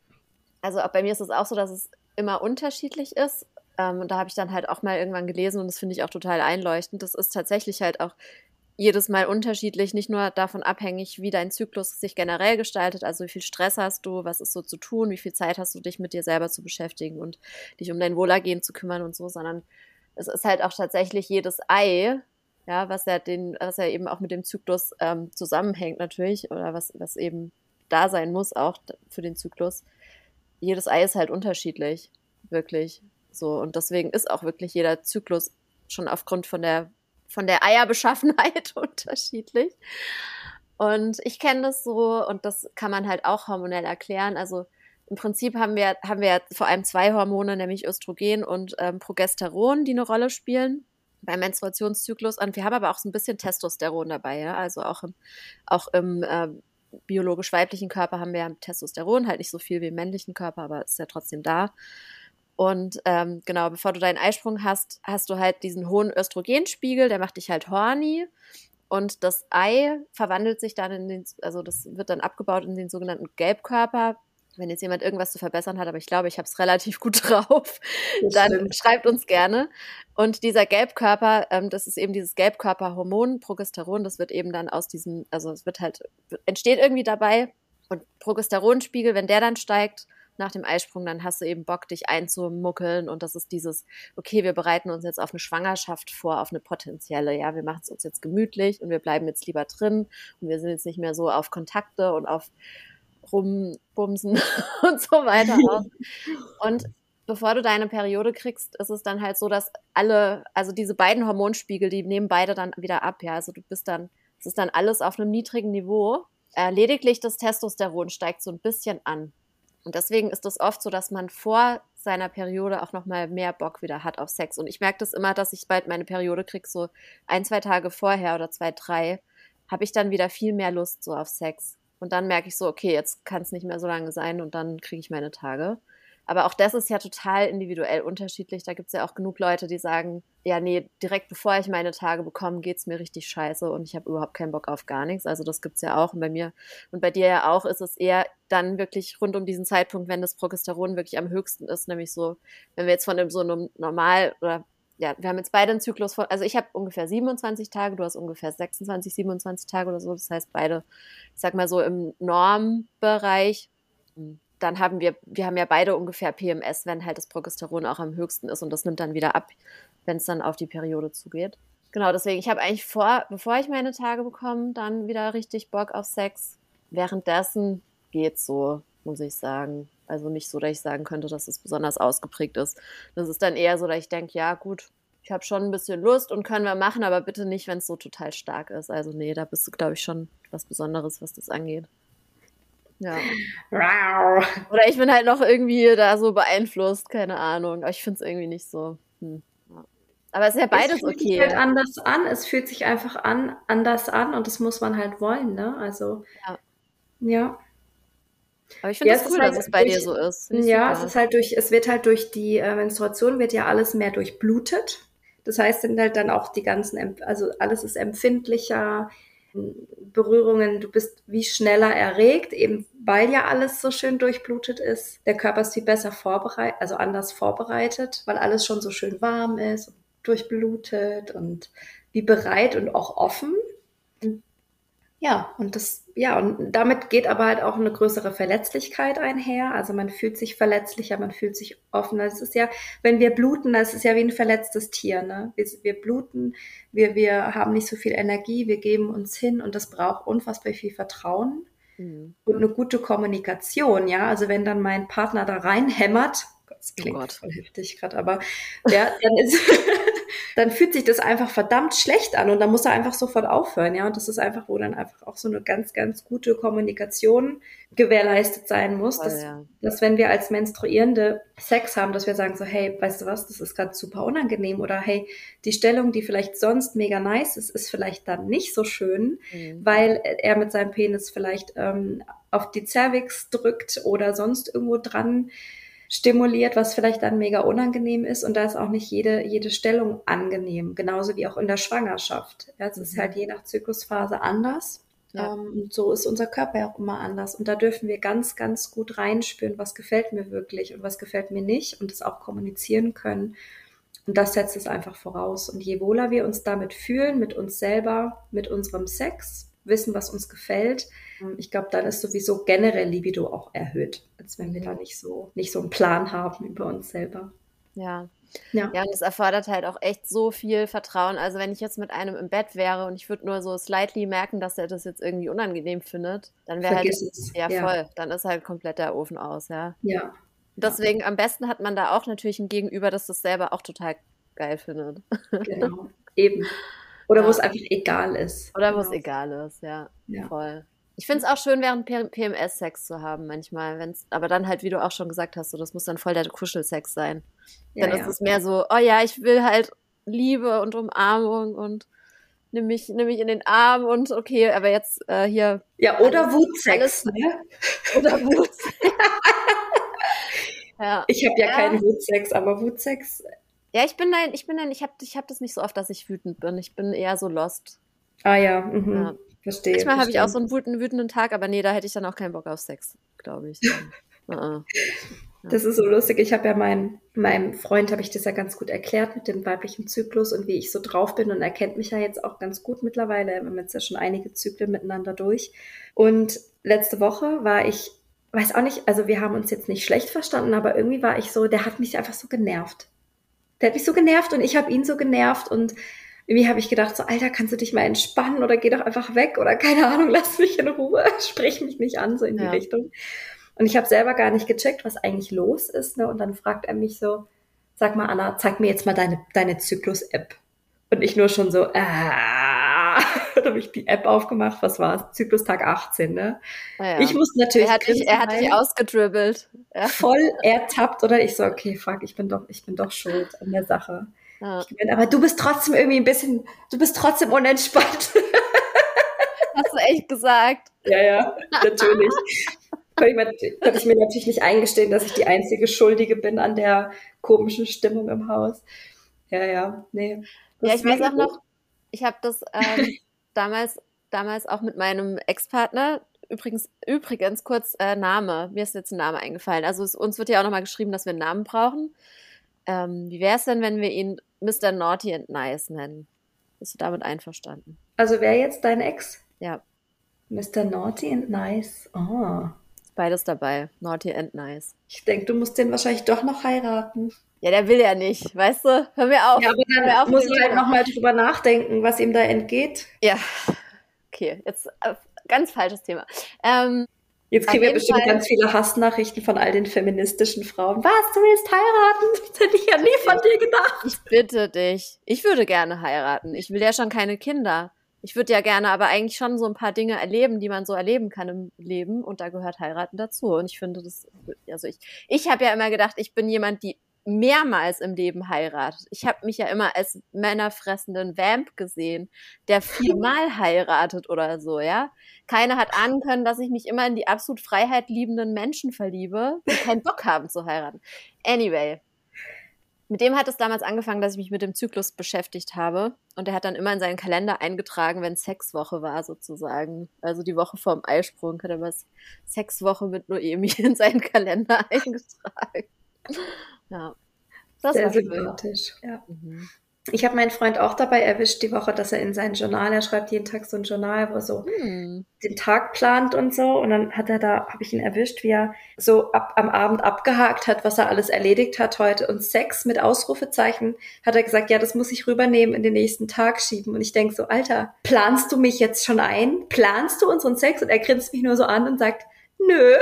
also auch bei mir ist es auch so, dass es immer unterschiedlich ist. Ähm, und da habe ich dann halt auch mal irgendwann gelesen und das finde ich auch total einleuchtend. Das ist tatsächlich halt auch jedes Mal unterschiedlich, nicht nur davon abhängig, wie dein Zyklus sich generell gestaltet, also wie viel Stress hast du, was ist so zu tun, wie viel Zeit hast du, dich mit dir selber zu beschäftigen und dich um dein Wohlergehen zu kümmern und so, sondern es ist halt auch tatsächlich jedes Ei ja, was ja den, was ja eben auch mit dem Zyklus ähm, zusammenhängt natürlich, oder was, was eben da sein muss, auch für den Zyklus. Jedes Ei ist halt unterschiedlich, wirklich. So, und deswegen ist auch wirklich jeder Zyklus schon aufgrund von der, von der Eierbeschaffenheit unterschiedlich. Und ich kenne das so, und das kann man halt auch hormonell erklären. Also im Prinzip haben wir, haben wir vor allem zwei Hormone, nämlich Östrogen und ähm, Progesteron, die eine Rolle spielen beim Menstruationszyklus und wir haben aber auch so ein bisschen Testosteron dabei, ja? also auch im, auch im äh, biologisch weiblichen Körper haben wir Testosteron, halt nicht so viel wie im männlichen Körper, aber ist ja trotzdem da. Und ähm, genau, bevor du deinen Eisprung hast, hast du halt diesen hohen Östrogenspiegel, der macht dich halt horny. Und das Ei verwandelt sich dann in den, also das wird dann abgebaut in den sogenannten Gelbkörper, wenn jetzt jemand irgendwas zu verbessern hat, aber ich glaube, ich habe es relativ gut drauf, das dann stimmt. schreibt uns gerne. Und dieser Gelbkörper, ähm, das ist eben dieses Gelbkörperhormon, Progesteron, das wird eben dann aus diesem, also es wird halt, entsteht irgendwie dabei. Und Progesteronspiegel, wenn der dann steigt, nach dem Eisprung, dann hast du eben Bock, dich einzumuckeln. Und das ist dieses, okay, wir bereiten uns jetzt auf eine Schwangerschaft vor, auf eine potenzielle. Ja, wir machen es uns jetzt gemütlich und wir bleiben jetzt lieber drin und wir sind jetzt nicht mehr so auf Kontakte und auf rumbumsen und so weiter aus. Und bevor du deine Periode kriegst, ist es dann halt so, dass alle, also diese beiden Hormonspiegel, die nehmen beide dann wieder ab, ja. Also du bist dann, es ist dann alles auf einem niedrigen Niveau. Äh, lediglich das Testosteron steigt so ein bisschen an. Und deswegen ist es oft so, dass man vor seiner Periode auch noch mal mehr Bock wieder hat auf Sex. Und ich merke das immer, dass ich bald meine Periode kriege, so ein, zwei Tage vorher oder zwei, drei, habe ich dann wieder viel mehr Lust so auf Sex. Und dann merke ich so, okay, jetzt kann es nicht mehr so lange sein und dann kriege ich meine Tage. Aber auch das ist ja total individuell unterschiedlich. Da gibt es ja auch genug Leute, die sagen, ja, nee, direkt bevor ich meine Tage bekomme, geht es mir richtig scheiße und ich habe überhaupt keinen Bock auf gar nichts. Also das gibt es ja auch. Und bei mir und bei dir ja auch ist es eher dann wirklich rund um diesen Zeitpunkt, wenn das Progesteron wirklich am höchsten ist, nämlich so, wenn wir jetzt von so einem normal oder ja, wir haben jetzt beide einen Zyklus von, also ich habe ungefähr 27 Tage, du hast ungefähr 26, 27 Tage oder so. Das heißt, beide, ich sag mal so im Normbereich. Dann haben wir, wir haben ja beide ungefähr PMS, wenn halt das Progesteron auch am höchsten ist und das nimmt dann wieder ab, wenn es dann auf die Periode zugeht. Genau, deswegen, ich habe eigentlich vor, bevor ich meine Tage bekomme, dann wieder richtig Bock auf Sex. Währenddessen geht's so, muss ich sagen. Also nicht so, dass ich sagen könnte, dass es besonders ausgeprägt ist. Das ist dann eher so, dass ich denke, ja gut, ich habe schon ein bisschen Lust und können wir machen, aber bitte nicht, wenn es so total stark ist. Also nee, da bist du, glaube ich, schon was Besonderes, was das angeht. Ja. Oder ich bin halt noch irgendwie da so beeinflusst, keine Ahnung. Aber ich finde es irgendwie nicht so. Hm. Ja. Aber es ist ja beides es fühlt okay. Sich halt anders an. Es fühlt sich einfach an, anders an und das muss man halt wollen, ne? Also. Ja. ja. Aber ich finde es das cool, halt dass es bei durch, dir so ist. Ja, super. es ist halt durch, es wird halt durch die äh, Menstruation wird ja alles mehr durchblutet. Das heißt, sind halt dann auch die ganzen, also alles ist empfindlicher, Berührungen, du bist wie schneller erregt, eben weil ja alles so schön durchblutet ist. Der Körper ist viel besser vorbereitet, also anders vorbereitet, weil alles schon so schön warm ist und durchblutet und wie bereit und auch offen. Ja, und das, ja, und damit geht aber halt auch eine größere Verletzlichkeit einher. Also man fühlt sich verletzlicher, man fühlt sich offener. Es ist ja, wenn wir bluten, das ist ja wie ein verletztes Tier, ne? Wir, wir bluten, wir, wir haben nicht so viel Energie, wir geben uns hin und das braucht unfassbar viel Vertrauen mhm. und eine gute Kommunikation, ja. Also wenn dann mein Partner da reinhämmert, das oh klingt oh voll heftig gerade, aber ja, dann ist, dann fühlt sich das einfach verdammt schlecht an und dann muss er einfach sofort aufhören, ja. Und das ist einfach, wo dann einfach auch so eine ganz, ganz gute Kommunikation gewährleistet sein muss, oh, dass, ja. dass wenn wir als Menstruierende Sex haben, dass wir sagen so, hey, weißt du was, das ist gerade super unangenehm oder hey, die Stellung, die vielleicht sonst mega nice ist, ist vielleicht dann nicht so schön, mhm. weil er mit seinem Penis vielleicht ähm, auf die Cervix drückt oder sonst irgendwo dran stimuliert, was vielleicht dann mega unangenehm ist. Und da ist auch nicht jede, jede Stellung angenehm, genauso wie auch in der Schwangerschaft. Ja, es mhm. ist halt je nach Zyklusphase anders. Ja. Ähm, so ist unser Körper auch immer anders. Und da dürfen wir ganz, ganz gut reinspüren, was gefällt mir wirklich und was gefällt mir nicht und das auch kommunizieren können. Und das setzt es einfach voraus. Und je wohler wir uns damit fühlen, mit uns selber, mit unserem Sex, wissen, was uns gefällt, ähm, ich glaube, dann ist sowieso generell Libido auch erhöht, als wenn wir da nicht so, nicht so einen Plan haben über uns selber. Ja. Ja. ja, und es erfordert halt auch echt so viel Vertrauen. Also wenn ich jetzt mit einem im Bett wäre und ich würde nur so slightly merken, dass er das jetzt irgendwie unangenehm findet, dann wäre halt, es. ja, ja voll, dann ist halt komplett der Ofen aus, ja. Ja. Deswegen am besten hat man da auch natürlich ein Gegenüber, das das selber auch total geil findet. Genau, eben. Oder ja. wo es einfach egal ist. Oder wo es genau. egal ist, ja. ja. Voll. Ich finde es auch schön, während PMS Sex zu haben manchmal, wenn's, aber dann halt, wie du auch schon gesagt hast, so, das muss dann voll der Kuschelsex sein. Ja, dann ist es mehr so, oh ja, ich will halt Liebe und Umarmung und nimm mich, nimm mich in den Arm und okay, aber jetzt äh, hier. Ja, oder alles, Wutsex, alles, ne? Oder Wutsex. ja. Ich habe ja, ja, keinen Wutsex, aber Wutsex. Ja, ich bin nein, ich bin nein, ich habe ich hab das nicht so oft, dass ich wütend bin. Ich bin eher so lost. Ah ja, mhm. ja. Verstehe. Manchmal habe ich auch so einen wütenden, wütenden Tag, aber nee, da hätte ich dann auch keinen Bock auf Sex, glaube ich. uh -uh. Das ist so lustig. Ich habe ja mein, meinem Freund habe ich das ja ganz gut erklärt mit dem weiblichen Zyklus und wie ich so drauf bin und er kennt mich ja jetzt auch ganz gut mittlerweile. Wir haben jetzt ja schon einige Zyklen miteinander durch. Und letzte Woche war ich, weiß auch nicht, also wir haben uns jetzt nicht schlecht verstanden, aber irgendwie war ich so, der hat mich einfach so genervt. Der hat mich so genervt und ich habe ihn so genervt und irgendwie habe ich gedacht, so, Alter, kannst du dich mal entspannen oder geh doch einfach weg oder keine Ahnung, lass mich in Ruhe, sprich mich nicht an, so in die ja. Richtung. Und ich habe selber gar nicht gecheckt, was eigentlich los ist. Ne? Und dann fragt er mich so, sag mal, Anna, zeig mir jetzt mal deine, deine Zyklus-App. Und ich nur schon so, ah, da habe ich die App aufgemacht, was war es? Zyklustag 18, ne? Ah ja. Ich muss natürlich. Er hat dich, er hat dich ausgedribbelt. Ja. Voll ertappt, oder? Ich so, okay, fuck, ich bin doch, ich bin doch schuld an der Sache. Meine, aber du bist trotzdem irgendwie ein bisschen, du bist trotzdem unentspannt. Hast du echt gesagt? Ja, ja, natürlich. könnte, ich, könnte ich mir natürlich nicht eingestehen, dass ich die einzige Schuldige bin an der komischen Stimmung im Haus. Ja, ja, nee. Ja, ich weiß auch noch, ich habe das ähm, damals, damals auch mit meinem Ex-Partner, übrigens, übrigens kurz äh, Name, mir ist jetzt ein Name eingefallen. Also es, uns wird ja auch nochmal geschrieben, dass wir einen Namen brauchen. Ähm, wie wäre es denn, wenn wir ihn Mr. Naughty and Nice nennen? Bist du damit einverstanden? Also wer jetzt dein Ex? Ja. Mr. Naughty and Nice. Oh. Beides dabei. Naughty and Nice. Ich denke, du musst den wahrscheinlich doch noch heiraten. Ja, der will ja nicht, weißt du? Hör mir auf. Ja, aber dann auf, muss ich halt nochmal drüber nachdenken, was ihm da entgeht. Ja. Okay, jetzt äh, ganz falsches Thema. Ähm, Jetzt kriegen wir bestimmt Fall. ganz viele Hassnachrichten von all den feministischen Frauen. Was, du willst heiraten? Das hätte ich ja nie von dir gedacht. Ich bitte dich. Ich würde gerne heiraten. Ich will ja schon keine Kinder. Ich würde ja gerne aber eigentlich schon so ein paar Dinge erleben, die man so erleben kann im Leben. Und da gehört heiraten dazu. Und ich finde das, also ich, ich habe ja immer gedacht, ich bin jemand, die mehrmals im Leben heiratet. Ich habe mich ja immer als männerfressenden Vamp gesehen, der viermal heiratet oder so, ja. Keiner hat ahnen können, dass ich mich immer in die absolut Freiheit liebenden Menschen verliebe, die keinen Bock haben zu heiraten. Anyway, mit dem hat es damals angefangen, dass ich mich mit dem Zyklus beschäftigt habe. Und er hat dann immer in seinen Kalender eingetragen, wenn Sexwoche war, sozusagen. Also die Woche vorm Eisprung hat er was Sexwoche mit Noemi in seinen Kalender eingetragen. Ja. Das Sehr sympathisch. Ja. Mhm. Ich habe meinen Freund auch dabei erwischt die Woche, dass er in sein Journal, er schreibt jeden Tag so ein Journal, wo er so hm. den Tag plant und so. Und dann hat er da, habe ich ihn erwischt, wie er so ab, am Abend abgehakt hat, was er alles erledigt hat heute. Und Sex mit Ausrufezeichen hat er gesagt, ja, das muss ich rübernehmen, in den nächsten Tag schieben. Und ich denke so, Alter, planst du mich jetzt schon ein? Planst du unseren Sex? Und er grinst mich nur so an und sagt, nö.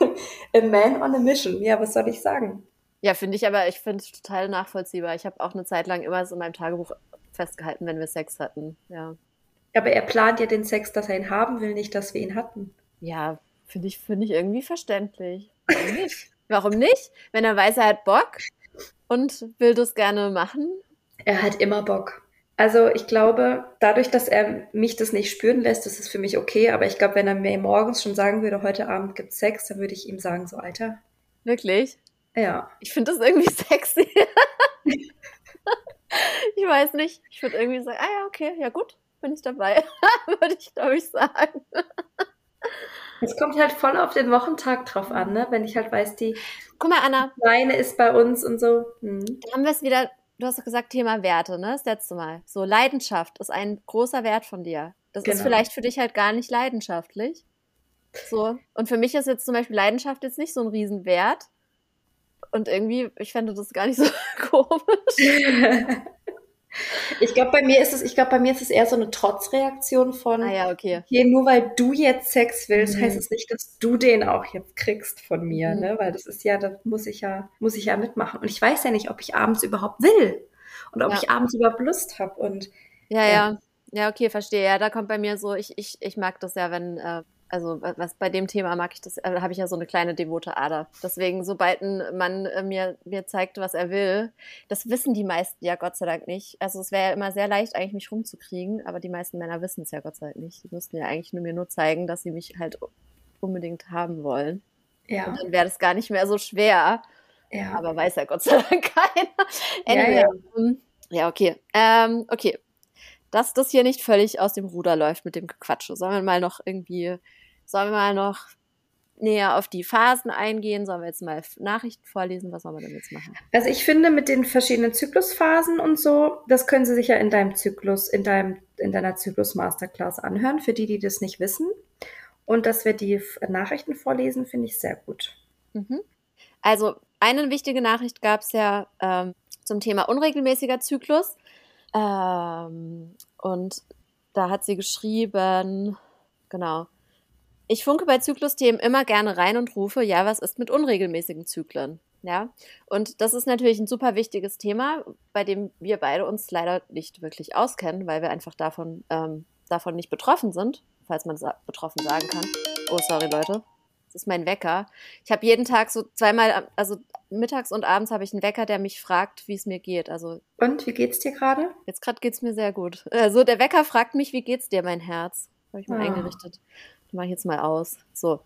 a man on a mission. Ja, was soll ich sagen? Ja, finde ich aber, ich finde es total nachvollziehbar. Ich habe auch eine Zeit lang immer so in meinem Tagebuch festgehalten, wenn wir Sex hatten. Ja. Aber er plant ja den Sex, dass er ihn haben will, nicht, dass wir ihn hatten. Ja, finde ich, finde ich irgendwie verständlich. Warum nicht? Warum nicht? Wenn er weiß, er hat Bock und will das gerne machen. Er hat immer Bock. Also ich glaube, dadurch, dass er mich das nicht spüren lässt, ist es für mich okay. Aber ich glaube, wenn er mir morgens schon sagen würde, heute Abend gibt Sex, dann würde ich ihm sagen, so Alter. Wirklich? Ja. Ich finde das irgendwie sexy. ich weiß nicht. Ich würde irgendwie sagen, ah ja, okay, ja gut, bin ich dabei. würde ich, glaube ich, sagen. Es kommt halt voll auf den Wochentag drauf an, ne? Wenn ich halt weiß, die Guck mal, Anna. Kleine ist bei uns und so. Hm. Dann haben wir es wieder, du hast doch gesagt, Thema Werte, ne? Das letzte Mal. So, Leidenschaft ist ein großer Wert von dir. Das genau. ist vielleicht für dich halt gar nicht leidenschaftlich. So. Und für mich ist jetzt zum Beispiel Leidenschaft jetzt nicht so ein Riesenwert. Und irgendwie, ich fände das gar nicht so komisch. Ich glaube, bei mir ist es, ich glaube, bei mir ist es eher so eine Trotzreaktion von, ah, ja, okay. okay, nur weil du jetzt Sex willst, mhm. heißt es nicht, dass du den auch jetzt kriegst von mir, mhm. ne? Weil das ist ja, da muss ich ja, muss ich ja mitmachen. Und ich weiß ja nicht, ob ich abends überhaupt will und ob ja. ich abends überhaupt Lust habe. Und ja, ja, ja, ja, okay, verstehe. Ja, da kommt bei mir so, ich, ich, ich mag das ja, wenn äh, also was bei dem Thema mag ich das, äh, habe ich ja so eine kleine devote Ader. Deswegen, sobald ein Mann äh, mir, mir zeigt, was er will, das wissen die meisten ja Gott sei Dank nicht. Also es wäre ja immer sehr leicht, eigentlich mich rumzukriegen, aber die meisten Männer wissen es ja Gott sei Dank nicht. Die müssten ja eigentlich nur mir nur zeigen, dass sie mich halt unbedingt haben wollen. Ja. Und dann wäre das gar nicht mehr so schwer. Ja. Aber weiß ja Gott sei Dank keiner. Anyway, ja, ja. Ähm, ja okay. Ähm, okay. Dass das hier nicht völlig aus dem Ruder läuft mit dem Gequatsche. Sollen wir mal noch irgendwie Sollen wir mal noch näher auf die Phasen eingehen? Sollen wir jetzt mal Nachrichten vorlesen? Was sollen wir denn jetzt machen? Also ich finde mit den verschiedenen Zyklusphasen und so, das können Sie sich ja in deinem Zyklus, in deinem, in deiner Zyklus Masterclass anhören, für die, die das nicht wissen. Und dass wir die Nachrichten vorlesen, finde ich sehr gut. Mhm. Also eine wichtige Nachricht gab es ja ähm, zum Thema unregelmäßiger Zyklus. Ähm, und da hat sie geschrieben, genau, ich funke bei Zyklusthemen immer gerne rein und rufe, ja, was ist mit unregelmäßigen Zyklen? Ja, und das ist natürlich ein super wichtiges Thema, bei dem wir beide uns leider nicht wirklich auskennen, weil wir einfach davon, ähm, davon nicht betroffen sind, falls man sa betroffen sagen kann. Oh, sorry, Leute. Das ist mein Wecker. Ich habe jeden Tag so zweimal, also mittags und abends habe ich einen Wecker, der mich fragt, wie es mir geht. Also und wie geht's dir gerade? Jetzt gerade geht's mir sehr gut. Also der Wecker fragt mich, wie geht's dir, mein Herz? Habe ich mal ah. eingerichtet mache ich jetzt mal aus. So,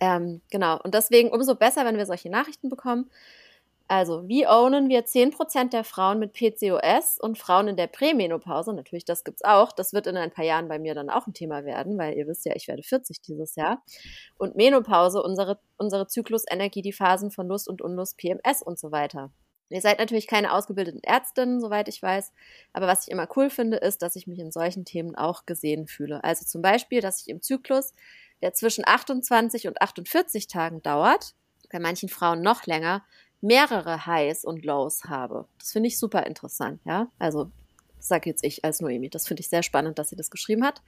ähm, genau. Und deswegen umso besser, wenn wir solche Nachrichten bekommen. Also, wie ownen wir 10% der Frauen mit PCOS und Frauen in der Prämenopause? Natürlich, das gibt's auch. Das wird in ein paar Jahren bei mir dann auch ein Thema werden, weil ihr wisst ja, ich werde 40 dieses Jahr. Und Menopause, unsere, unsere Zyklusenergie, die Phasen von Lust und Unlust, PMS und so weiter. Ihr seid natürlich keine ausgebildeten Ärztinnen, soweit ich weiß. Aber was ich immer cool finde, ist, dass ich mich in solchen Themen auch gesehen fühle. Also zum Beispiel, dass ich im Zyklus, der zwischen 28 und 48 Tagen dauert, bei manchen Frauen noch länger, mehrere Highs und Lows habe. Das finde ich super interessant, ja. Also, sag jetzt ich als Noemi. Das finde ich sehr spannend, dass sie das geschrieben hat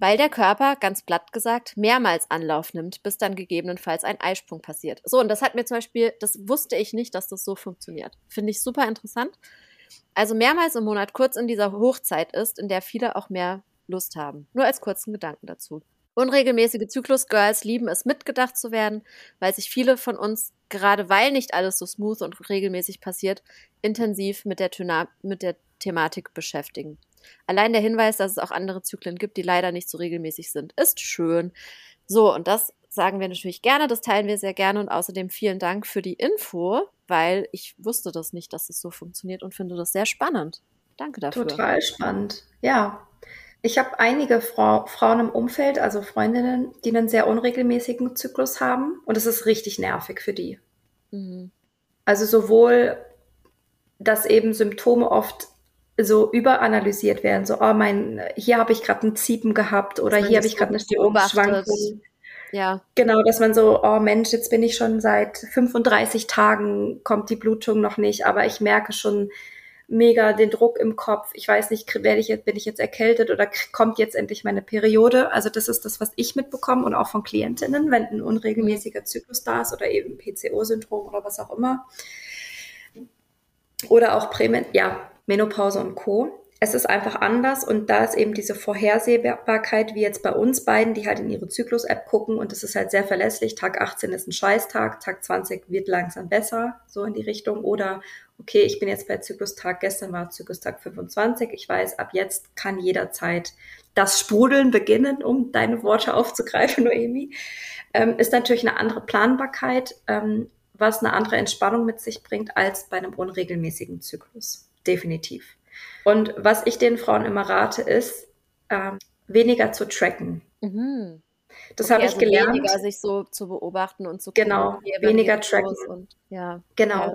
weil der Körper, ganz platt gesagt, mehrmals Anlauf nimmt, bis dann gegebenenfalls ein Eisprung passiert. So, und das hat mir zum Beispiel, das wusste ich nicht, dass das so funktioniert. Finde ich super interessant. Also mehrmals im Monat kurz in dieser Hochzeit ist, in der viele auch mehr Lust haben. Nur als kurzen Gedanken dazu. Unregelmäßige Zyklus-Girls lieben es, mitgedacht zu werden, weil sich viele von uns gerade weil nicht alles so smooth und regelmäßig passiert, intensiv mit der, Thema mit der Thematik beschäftigen. Allein der Hinweis, dass es auch andere Zyklen gibt, die leider nicht so regelmäßig sind, ist schön. So, und das sagen wir natürlich gerne, das teilen wir sehr gerne und außerdem vielen Dank für die Info, weil ich wusste das nicht, dass es so funktioniert und finde das sehr spannend. Danke dafür. Total spannend. Ja. Ich habe einige Frau, Frauen im Umfeld, also Freundinnen, die einen sehr unregelmäßigen Zyklus haben und es ist richtig nervig für die. Mhm. Also sowohl, dass eben Symptome oft so überanalysiert werden, so, oh mein, hier habe ich gerade ein Ziepen gehabt oder hier habe ich gerade eine Stimmungsschwankung. Ja. Genau, dass man so, oh Mensch, jetzt bin ich schon seit 35 Tagen, kommt die Blutung noch nicht, aber ich merke schon mega den Druck im Kopf. Ich weiß nicht, werde ich jetzt, bin ich jetzt erkältet oder kommt jetzt endlich meine Periode? Also das ist das, was ich mitbekomme und auch von Klientinnen, wenn ein unregelmäßiger Zyklus da ist oder eben PCO-Syndrom oder was auch immer. Oder auch Prämen, ja, Menopause und Co es ist einfach anders und da ist eben diese Vorhersehbarkeit, wie jetzt bei uns beiden, die halt in ihre Zyklus-App gucken und es ist halt sehr verlässlich. Tag 18 ist ein Scheißtag, Tag 20 wird langsam besser, so in die Richtung. Oder, okay, ich bin jetzt bei Zyklustag, gestern war Zyklustag 25. Ich weiß, ab jetzt kann jederzeit das Sprudeln beginnen, um deine Worte aufzugreifen, Noemi. Ähm, ist natürlich eine andere Planbarkeit, ähm, was eine andere Entspannung mit sich bringt als bei einem unregelmäßigen Zyklus. Definitiv. Und was ich den Frauen immer rate, ist, ähm, weniger zu tracken. Mhm. Das okay, habe ich also gelernt. Weniger sich so zu beobachten und zu Genau, weniger tracken. Und, ja, genau.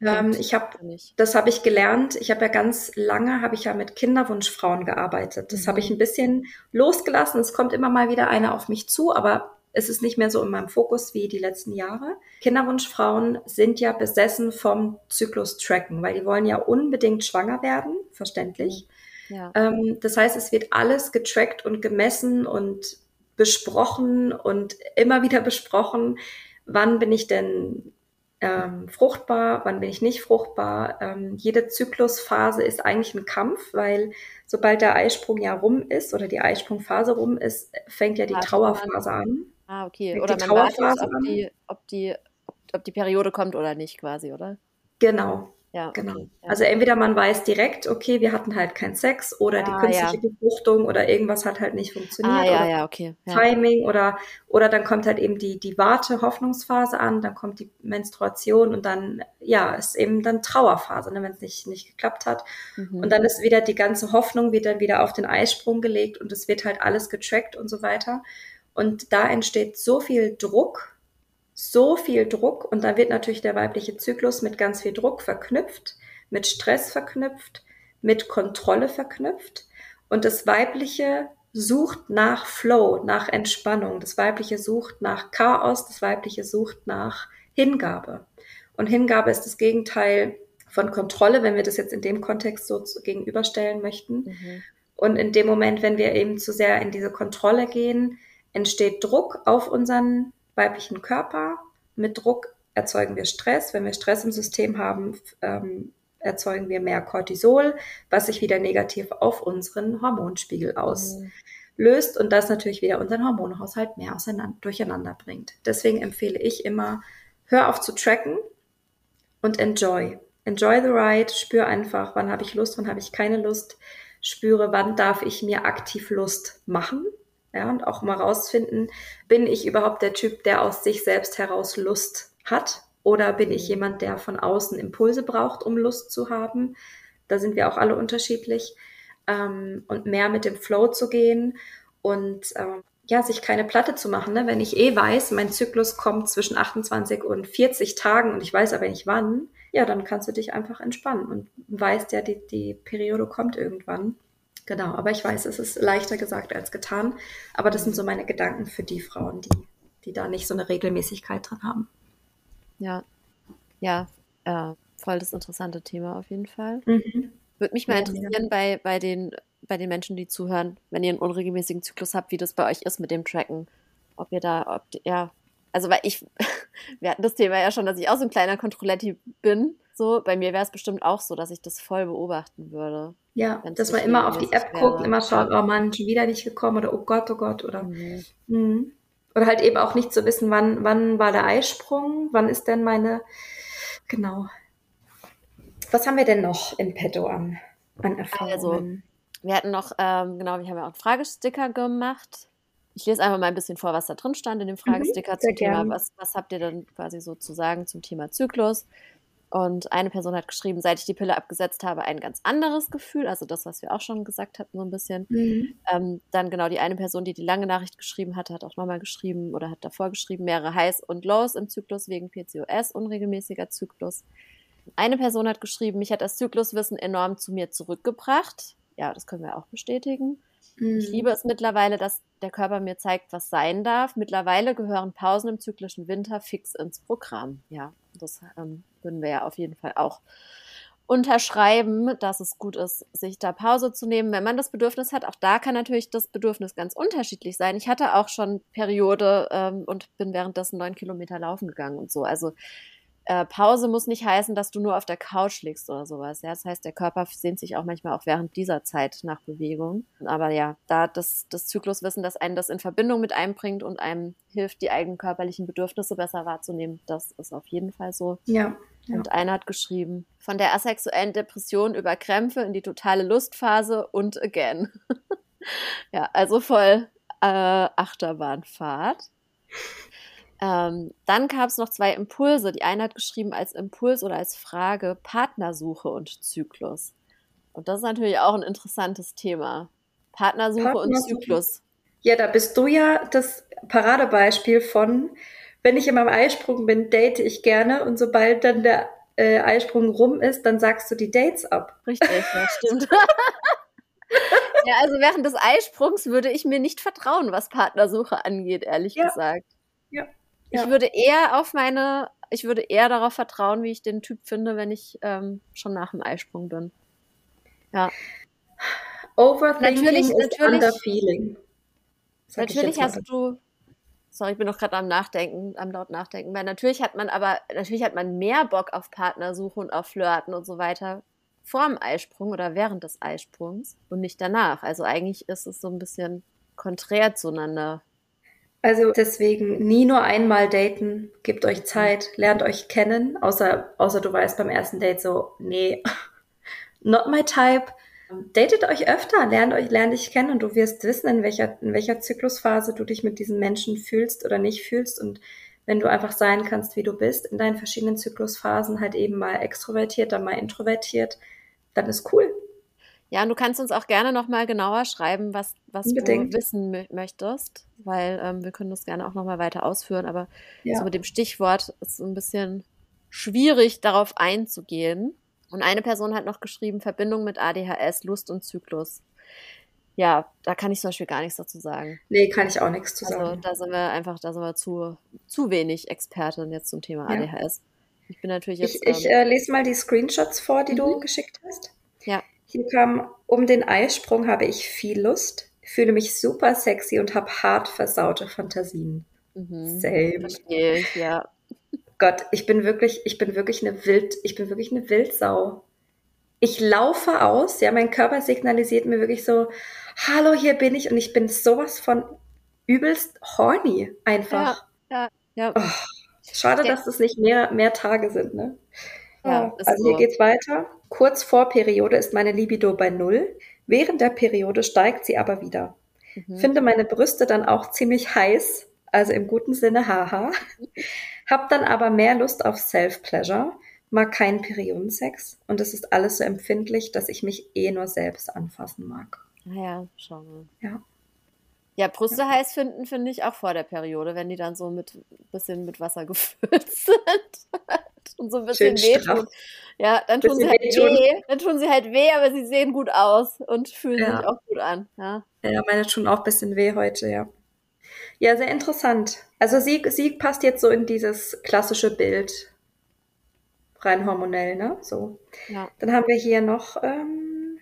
Ja, ähm, ich habe, das habe ich gelernt. Ich habe ja ganz lange, habe ich ja mit Kinderwunschfrauen gearbeitet. Das mhm. habe ich ein bisschen losgelassen. Es kommt immer mal wieder eine auf mich zu, aber es ist nicht mehr so in meinem Fokus wie die letzten Jahre. Kinderwunschfrauen sind ja besessen vom Zyklus-Tracken, weil die wollen ja unbedingt schwanger werden, verständlich. Ja. Ähm, das heißt, es wird alles getrackt und gemessen und besprochen und immer wieder besprochen, wann bin ich denn ähm, fruchtbar, wann bin ich nicht fruchtbar. Ähm, jede Zyklusphase ist eigentlich ein Kampf, weil sobald der Eisprung ja rum ist oder die Eisprungphase rum ist, fängt ja die Trauerphase an. Ah, okay. Oder man wartet, ob die, ob, die, ob die Periode kommt oder nicht, quasi, oder? Genau. Ja, genau. Ja. Also entweder man weiß direkt, okay, wir hatten halt keinen Sex oder ah, die künstliche ja. Befruchtung oder irgendwas hat halt nicht funktioniert. Ah, ja, ja, okay. Ja. Timing oder, oder dann kommt halt eben die, die Warte-Hoffnungsphase an, dann kommt die Menstruation und dann, ja, ist eben dann Trauerphase, ne, wenn es nicht, nicht geklappt hat. Mhm. Und dann ist wieder die ganze Hoffnung wird dann wieder auf den Eisprung gelegt und es wird halt alles getrackt und so weiter. Und da entsteht so viel Druck, so viel Druck und da wird natürlich der weibliche Zyklus mit ganz viel Druck verknüpft, mit Stress verknüpft, mit Kontrolle verknüpft und das weibliche sucht nach Flow, nach Entspannung, das weibliche sucht nach Chaos, das weibliche sucht nach Hingabe. Und Hingabe ist das Gegenteil von Kontrolle, wenn wir das jetzt in dem Kontext so gegenüberstellen möchten. Mhm. Und in dem Moment, wenn wir eben zu sehr in diese Kontrolle gehen, entsteht Druck auf unseren weiblichen Körper. Mit Druck erzeugen wir Stress. Wenn wir Stress im System haben, ähm, erzeugen wir mehr Cortisol, was sich wieder negativ auf unseren Hormonspiegel auslöst und das natürlich wieder unseren Hormonhaushalt mehr durcheinander bringt. Deswegen empfehle ich immer, hör auf zu tracken und enjoy. Enjoy the ride, spür einfach, wann habe ich Lust, wann habe ich keine Lust, spüre, wann darf ich mir aktiv Lust machen ja, und auch mal rausfinden, bin ich überhaupt der Typ, der aus sich selbst heraus Lust hat? Oder bin ich mhm. jemand, der von außen Impulse braucht, um Lust zu haben? Da sind wir auch alle unterschiedlich. Ähm, und mehr mit dem Flow zu gehen und ähm, ja, sich keine Platte zu machen. Ne? Wenn ich eh weiß, mein Zyklus kommt zwischen 28 und 40 Tagen und ich weiß aber nicht wann, ja, dann kannst du dich einfach entspannen und weißt ja, die, die Periode kommt irgendwann. Genau, aber ich weiß, es ist leichter gesagt als getan. Aber das sind so meine Gedanken für die Frauen, die, die da nicht so eine Regelmäßigkeit drin haben. Ja, ja, äh, voll das interessante Thema auf jeden Fall. Mhm. Würde mich mal interessieren bei, bei, den, bei den Menschen, die zuhören, wenn ihr einen unregelmäßigen Zyklus habt, wie das bei euch ist mit dem Tracken. Ob ihr da, ob, ja, also weil ich, wir hatten das Thema ja schon, dass ich auch so ein kleiner Kontrolletti bin. So, bei mir wäre es bestimmt auch so, dass ich das voll beobachten würde. Ja, dass man immer auf die App guckt, immer schaut, oh Mann, schon wieder nicht gekommen oder oh Gott, oh Gott oder. Mhm. Mhm. Oder halt eben auch nicht zu wissen, wann, wann war der Eisprung, wann ist denn meine, genau. Was haben wir denn noch in petto an, an Erfahrungen? Also, wir hatten noch, ähm, genau, wir haben ja auch einen Fragesticker gemacht. Ich lese einfach mal ein bisschen vor, was da drin stand in dem mhm, Fragesticker mhm, zum Thema. Was, was habt ihr denn quasi so zu sagen zum Thema Zyklus? Und eine Person hat geschrieben, seit ich die Pille abgesetzt habe, ein ganz anderes Gefühl. Also das, was wir auch schon gesagt hatten, so ein bisschen. Mhm. Ähm, dann genau die eine Person, die die lange Nachricht geschrieben hatte, hat auch nochmal geschrieben oder hat davor geschrieben, mehrere Highs und Lows im Zyklus wegen PCOS, unregelmäßiger Zyklus. Eine Person hat geschrieben, mich hat das Zykluswissen enorm zu mir zurückgebracht. Ja, das können wir auch bestätigen. Mhm. Ich liebe es mittlerweile, dass der Körper mir zeigt, was sein darf. Mittlerweile gehören Pausen im zyklischen Winter fix ins Programm. Ja, das ähm, würden wir ja auf jeden Fall auch unterschreiben, dass es gut ist, sich da Pause zu nehmen, wenn man das Bedürfnis hat. Auch da kann natürlich das Bedürfnis ganz unterschiedlich sein. Ich hatte auch schon Periode ähm, und bin währenddessen neun Kilometer laufen gegangen und so. Also äh, Pause muss nicht heißen, dass du nur auf der Couch liegst oder sowas. Ja? Das heißt, der Körper sehnt sich auch manchmal auch während dieser Zeit nach Bewegung. Aber ja, da das, das Zykluswissen, das einen das in Verbindung mit einbringt und einem hilft, die eigenen körperlichen Bedürfnisse besser wahrzunehmen, das ist auf jeden Fall so. Ja. Ja. Und einer hat geschrieben, von der asexuellen Depression über Krämpfe in die totale Lustphase und again. ja, also voll äh, Achterbahnfahrt. Ähm, dann gab es noch zwei Impulse. Die eine hat geschrieben als Impuls oder als Frage Partnersuche und Zyklus. Und das ist natürlich auch ein interessantes Thema. Partnersuche, Partnersuche. und Zyklus. Ja, da bist du ja das Paradebeispiel von, wenn ich in meinem Eisprung bin, date ich gerne und sobald dann der äh, Eisprung rum ist, dann sagst du die Dates ab. Richtig, ja, stimmt. ja, also während des Eisprungs würde ich mir nicht vertrauen, was Partnersuche angeht, ehrlich ja. gesagt. Ja. Ich würde eher auf meine, ich würde eher darauf vertrauen, wie ich den Typ finde, wenn ich ähm, schon nach dem Eisprung bin. Ja. Overthinking natürlich, ist natürlich, underfeeling. Natürlich hast du, sorry, ich bin noch gerade am Nachdenken, am laut Nachdenken, weil natürlich hat man aber, natürlich hat man mehr Bock auf Partnersuche und auf Flirten und so weiter vor dem Eisprung oder während des Eisprungs und nicht danach. Also eigentlich ist es so ein bisschen konträr zueinander. Also deswegen nie nur einmal daten, gebt euch Zeit, lernt euch kennen, außer, außer du weißt beim ersten Date so, nee, not my type. Datet euch öfter, lernt euch, lernt dich kennen und du wirst wissen, in welcher, in welcher Zyklusphase du dich mit diesen Menschen fühlst oder nicht fühlst und wenn du einfach sein kannst, wie du bist, in deinen verschiedenen Zyklusphasen halt eben mal extrovertiert, dann mal introvertiert, dann ist cool. Ja, und du kannst uns auch gerne nochmal genauer schreiben, was, was du wissen möchtest, weil ähm, wir können das gerne auch nochmal weiter ausführen, aber ja. so mit dem Stichwort ist es ein bisschen schwierig, darauf einzugehen. Und eine Person hat noch geschrieben, Verbindung mit ADHS, Lust und Zyklus. Ja, da kann ich zum Beispiel gar nichts dazu sagen. Nee, kann ich auch nichts zu also, sagen. Also da sind wir einfach, da sind wir zu, zu wenig Expertin jetzt zum Thema ja. ADHS. Ich bin natürlich jetzt. Ich, ich ähm, äh, lese mal die Screenshots vor, die mhm. du geschickt hast. Ja. Hier kam, um den Eisprung habe ich viel Lust, fühle mich super sexy und habe hart versaute Fantasien. Mhm, Same. Verstehe ich, ja. Gott, ich bin wirklich, ich bin wirklich eine Wild, ich bin wirklich eine Wildsau. Ich laufe aus, ja, mein Körper signalisiert mir wirklich so, hallo, hier bin ich und ich bin sowas von übelst horny einfach. Ja, ja, ja. Oh, schade, dass es nicht mehr, mehr Tage sind, ne? Ja, also so. hier geht's weiter. Kurz vor Periode ist meine Libido bei Null. Während der Periode steigt sie aber wieder. Mhm. Finde meine Brüste dann auch ziemlich heiß, also im guten Sinne haha. Hab dann aber mehr Lust auf Self-Pleasure, mag keinen Periodensex und es ist alles so empfindlich, dass ich mich eh nur selbst anfassen mag. Naja, ah mal. Ja. Ja, Brüste ja. heiß finden finde ich auch vor der Periode, wenn die dann so mit bisschen mit Wasser gefüllt sind und so ein bisschen wehtun. Ja, dann tun sie halt weh. Dann tun sie halt weh, aber sie sehen gut aus und fühlen ja. sich auch gut an. Ja. ja, meine tun auch ein bisschen weh heute, ja. Ja, sehr interessant. Also sie, sie passt jetzt so in dieses klassische Bild. Rein hormonell, ne? So. Ja. Dann haben wir hier noch, ähm,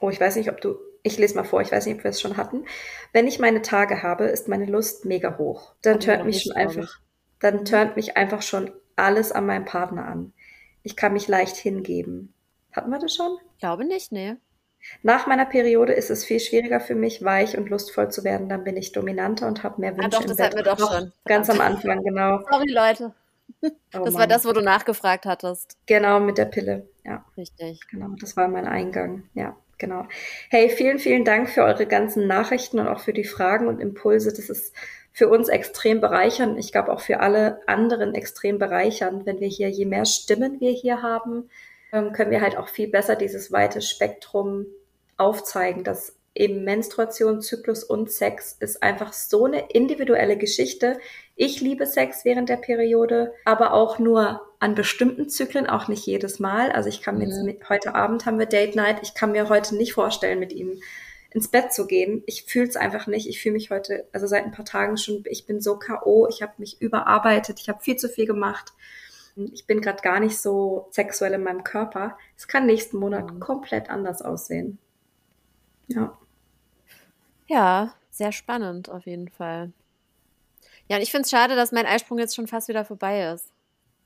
oh, ich weiß nicht, ob du, ich lese mal vor, ich weiß nicht, ob wir es schon hatten. Wenn ich meine Tage habe, ist meine Lust mega hoch. Dann turnt mich schon einfach, dann turnt mich einfach schon alles an meinem Partner an. Ich kann mich leicht hingeben. Hatten wir das schon? Ich glaube nicht, nee. Nach meiner Periode ist es viel schwieriger für mich, weich und lustvoll zu werden. Dann bin ich dominanter und habe mehr Wünsche ah, doch, das im Bett. wir doch schon. Ganz am Anfang, genau. Sorry, Leute. Oh, das Mann. war das, wo du nachgefragt hattest. Genau, mit der Pille. Ja. Richtig. Genau, das war mein Eingang. Ja, genau. Hey, vielen, vielen Dank für eure ganzen Nachrichten und auch für die Fragen und Impulse. Das ist für uns extrem bereichernd. Ich glaube auch für alle anderen extrem bereichernd, wenn wir hier, je mehr Stimmen wir hier haben, können wir halt auch viel besser dieses weite Spektrum aufzeigen, dass eben Menstruation, Zyklus und Sex ist einfach so eine individuelle Geschichte. Ich liebe Sex während der Periode, aber auch nur an bestimmten Zyklen, auch nicht jedes Mal. Also ich kann mir jetzt mhm. mit, heute Abend haben wir Date Night. Ich kann mir heute nicht vorstellen, mit ihm ins Bett zu gehen. Ich fühle es einfach nicht. Ich fühle mich heute, also seit ein paar Tagen schon, ich bin so KO, ich habe mich überarbeitet, ich habe viel zu viel gemacht. Ich bin gerade gar nicht so sexuell in meinem Körper. Es kann nächsten Monat mhm. komplett anders aussehen. Ja. Ja, sehr spannend auf jeden Fall. Ja, und ich finde es schade, dass mein Eisprung jetzt schon fast wieder vorbei ist.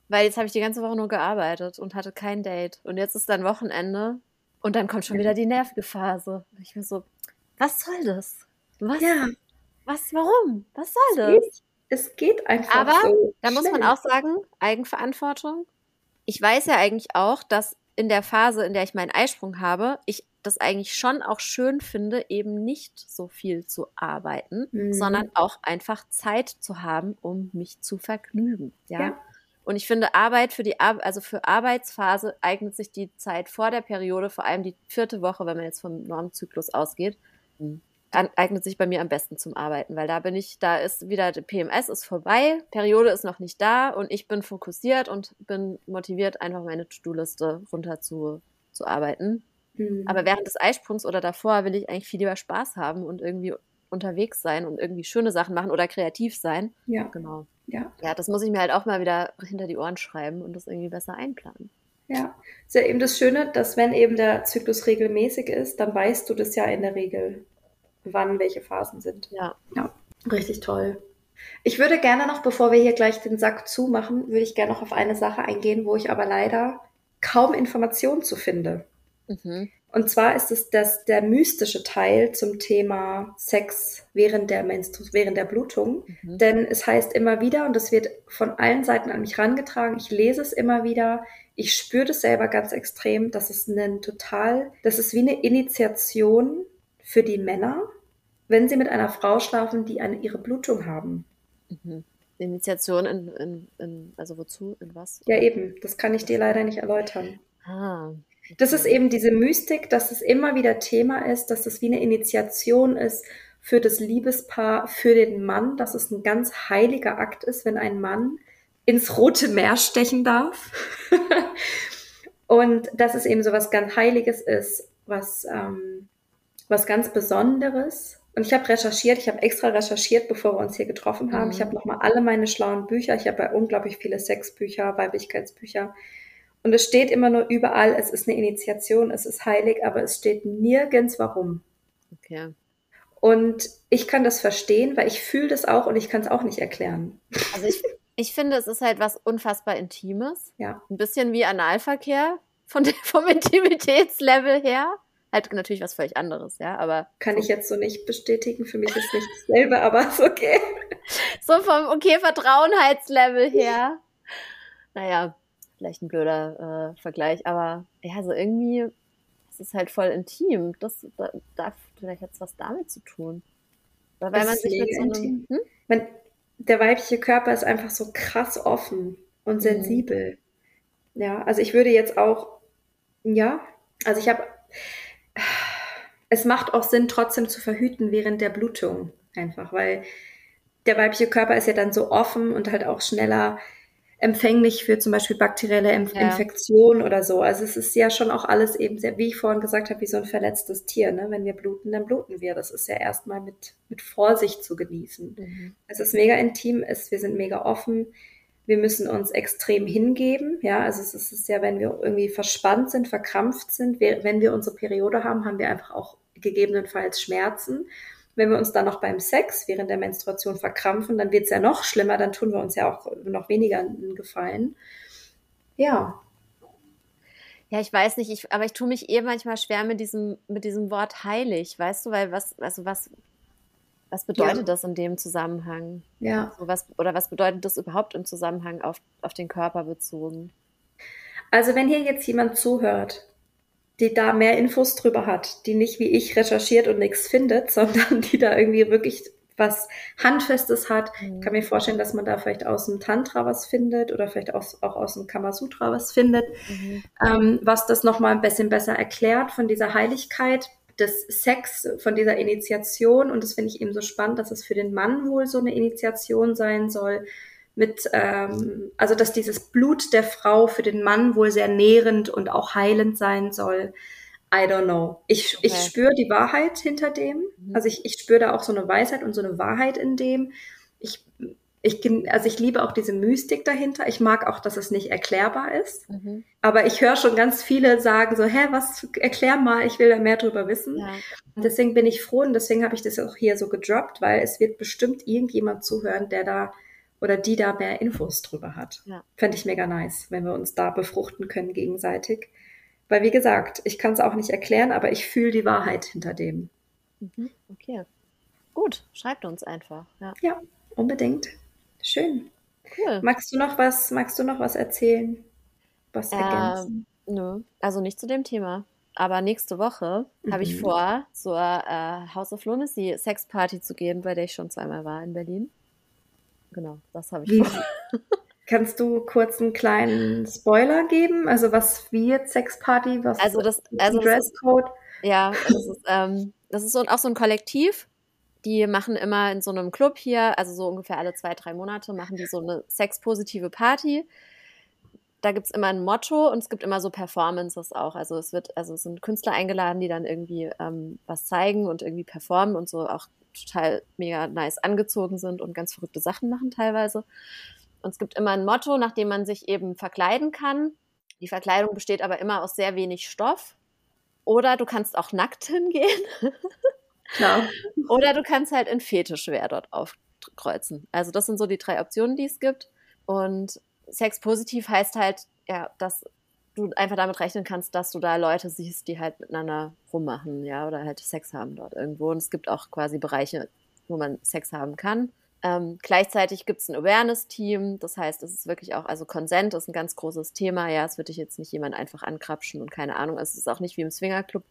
Weil jetzt habe ich die ganze Woche nur gearbeitet und hatte kein Date. Und jetzt ist dann Wochenende und dann kommt schon wieder die nervige Phase. Ich mir so, was soll das? Was? Ja. Was, warum? Was soll das? Es geht, einfach. Aber so da muss man auch sagen, Eigenverantwortung. Ich weiß ja eigentlich auch, dass in der Phase, in der ich meinen Eisprung habe, ich das eigentlich schon auch schön finde, eben nicht so viel zu arbeiten, mhm. sondern auch einfach Zeit zu haben, um mich zu vergnügen. Ja. ja. Und ich finde, Arbeit für die also für Arbeitsphase eignet sich die Zeit vor der Periode, vor allem die vierte Woche, wenn man jetzt vom Normzyklus ausgeht, mhm. eignet sich bei mir am besten zum Arbeiten, weil da bin ich, da ist wieder PMS ist vorbei, Periode ist noch nicht da und ich bin fokussiert und bin motiviert, einfach meine To-Do-Liste runter zu, zu arbeiten. Mhm. Aber während des Eisprungs oder davor will ich eigentlich viel lieber Spaß haben und irgendwie unterwegs sein und irgendwie schöne Sachen machen oder kreativ sein. Ja. Genau. Ja. Ja, das muss ich mir halt auch mal wieder hinter die Ohren schreiben und das irgendwie besser einplanen. Ja, ist ja eben das Schöne, dass wenn eben der Zyklus regelmäßig ist, dann weißt du das ja in der Regel, wann welche Phasen sind. Ja. Ja, richtig toll. Ich würde gerne noch, bevor wir hier gleich den Sack zumachen, würde ich gerne noch auf eine Sache eingehen, wo ich aber leider kaum Informationen zu finde. Mhm. Und zwar ist es das, der mystische Teil zum Thema Sex während der Menstru während der Blutung. Mhm. Denn es heißt immer wieder, und das wird von allen Seiten an mich rangetragen, ich lese es immer wieder, ich spüre das selber ganz extrem, dass es ein total, das ist wie eine Initiation für die Männer, wenn sie mit einer Frau schlafen, die eine, ihre Blutung haben. Mhm. Initiation in, in, in, also wozu, in was? Ja, eben, das kann ich dir leider nicht erläutern. Ah, das ist eben diese Mystik, dass es immer wieder Thema ist, dass es wie eine Initiation ist für das Liebespaar, für den Mann, dass es ein ganz heiliger Akt ist, wenn ein Mann ins Rote Meer stechen darf. und dass es eben so was ganz Heiliges ist, was, ähm, was ganz Besonderes. Und ich habe recherchiert, ich habe extra recherchiert, bevor wir uns hier getroffen haben. Mhm. Ich habe nochmal alle meine schlauen Bücher, ich habe ja unglaublich viele Sexbücher, Weiblichkeitsbücher und es steht immer nur überall, es ist eine Initiation, es ist heilig, aber es steht nirgends warum. Okay. Und ich kann das verstehen, weil ich fühle das auch und ich kann es auch nicht erklären. Also ich, ich finde, es ist halt was unfassbar Intimes. Ja. Ein bisschen wie Analverkehr von der, vom Intimitätslevel her. Halt natürlich was völlig anderes, ja, aber. Kann ich jetzt so nicht bestätigen. Für mich ist nicht dasselbe, aber ist okay. So vom okay Vertrauenheitslevel her. Naja, vielleicht ein blöder äh, Vergleich, aber ja, so irgendwie, es ist halt voll intim. Das da, da vielleicht hat es was damit zu tun. Weil man sich mit so einem, hm? man, der weibliche Körper ist einfach so krass offen und mhm. sensibel. Mhm. Ja, also ich würde jetzt auch, ja, also ich habe, es macht auch Sinn, trotzdem zu verhüten während der Blutung. Einfach, weil der weibliche Körper ist ja dann so offen und halt auch schneller empfänglich für zum Beispiel bakterielle Inf ja. Infektionen oder so. Also es ist ja schon auch alles eben sehr, wie ich vorhin gesagt habe, wie so ein verletztes Tier. Ne? Wenn wir bluten, dann bluten wir. Das ist ja erstmal mit, mit Vorsicht zu genießen. Mhm. Es ist mega intim, es, wir sind mega offen. Wir müssen uns extrem hingeben. Ja, also es ist ja, wenn wir irgendwie verspannt sind, verkrampft sind, wenn wir unsere Periode haben, haben wir einfach auch gegebenenfalls Schmerzen. Wenn wir uns dann noch beim Sex während der Menstruation verkrampfen, dann wird es ja noch schlimmer, dann tun wir uns ja auch noch weniger einen Gefallen. Ja. Ja, ich weiß nicht, ich, aber ich tue mich eh manchmal schwer mit diesem, mit diesem Wort heilig, weißt du, weil was, also was, was bedeutet ja. das in dem Zusammenhang? Ja. So was, oder was bedeutet das überhaupt im Zusammenhang auf, auf den Körper bezogen? Also wenn hier jetzt jemand zuhört, die da mehr Infos drüber hat, die nicht wie ich recherchiert und nichts findet, sondern die da irgendwie wirklich was Handfestes hat. Mhm. Ich kann mir vorstellen, dass man da vielleicht aus dem Tantra was findet oder vielleicht auch, auch aus dem Kamasutra was findet, mhm. ähm, was das nochmal ein bisschen besser erklärt von dieser Heiligkeit des Sex, von dieser Initiation. Und das finde ich eben so spannend, dass es für den Mann wohl so eine Initiation sein soll. Mit, ähm, also dass dieses Blut der Frau für den Mann wohl sehr nährend und auch heilend sein soll. I don't know. Ich, okay. ich spüre die Wahrheit hinter dem. Mhm. Also ich, ich spüre da auch so eine Weisheit und so eine Wahrheit in dem. Ich, ich, also ich liebe auch diese Mystik dahinter. Ich mag auch, dass es nicht erklärbar ist. Mhm. Aber ich höre schon ganz viele sagen so, hä, was, erklär mal, ich will da mehr drüber wissen. Ja. Deswegen bin ich froh und deswegen habe ich das auch hier so gedroppt, weil es wird bestimmt irgendjemand zuhören, der da oder die da mehr Infos drüber hat. Ja. Fände ich mega nice, wenn wir uns da befruchten können gegenseitig. Weil, wie gesagt, ich kann es auch nicht erklären, aber ich fühle die Wahrheit hinter dem. Mhm, okay. Gut, schreibt uns einfach. Ja, ja unbedingt. Schön. Cool. Magst du noch was, magst du noch was erzählen? Was ergänzen? Äh, nö, also nicht zu dem Thema. Aber nächste Woche mhm. habe ich vor, zur äh, House of Lunacy Sexparty zu gehen, bei der ich schon zweimal war in Berlin. Genau, das habe ich vor. Kannst du kurz einen kleinen Spoiler geben? Also was wird Sexparty? Was also das, also Dresscode? Ist, ja, das ist, ähm, das ist so, auch so ein Kollektiv. Die machen immer in so einem Club hier, also so ungefähr alle zwei, drei Monate, machen die so eine sexpositive Party. Da gibt es immer ein Motto und es gibt immer so Performances auch. Also es wird, also es sind Künstler eingeladen, die dann irgendwie ähm, was zeigen und irgendwie performen und so auch total mega nice angezogen sind und ganz verrückte Sachen machen teilweise. Und es gibt immer ein Motto, nach dem man sich eben verkleiden kann. Die Verkleidung besteht aber immer aus sehr wenig Stoff. Oder du kannst auch nackt hingehen. Klar. Oder du kannst halt in Fetischwehr dort aufkreuzen. Also das sind so die drei Optionen, die es gibt. Und Sex positiv heißt halt, ja, dass du einfach damit rechnen kannst, dass du da Leute siehst, die halt miteinander rummachen, ja, oder halt Sex haben dort irgendwo. Und es gibt auch quasi Bereiche, wo man Sex haben kann. Ähm, gleichzeitig gibt es ein Awareness-Team, das heißt, es ist wirklich auch, also Consent ist ein ganz großes Thema. Ja, es wird dich jetzt nicht jemand einfach ankrapschen und keine Ahnung. Es ist auch nicht wie im Swingerclub,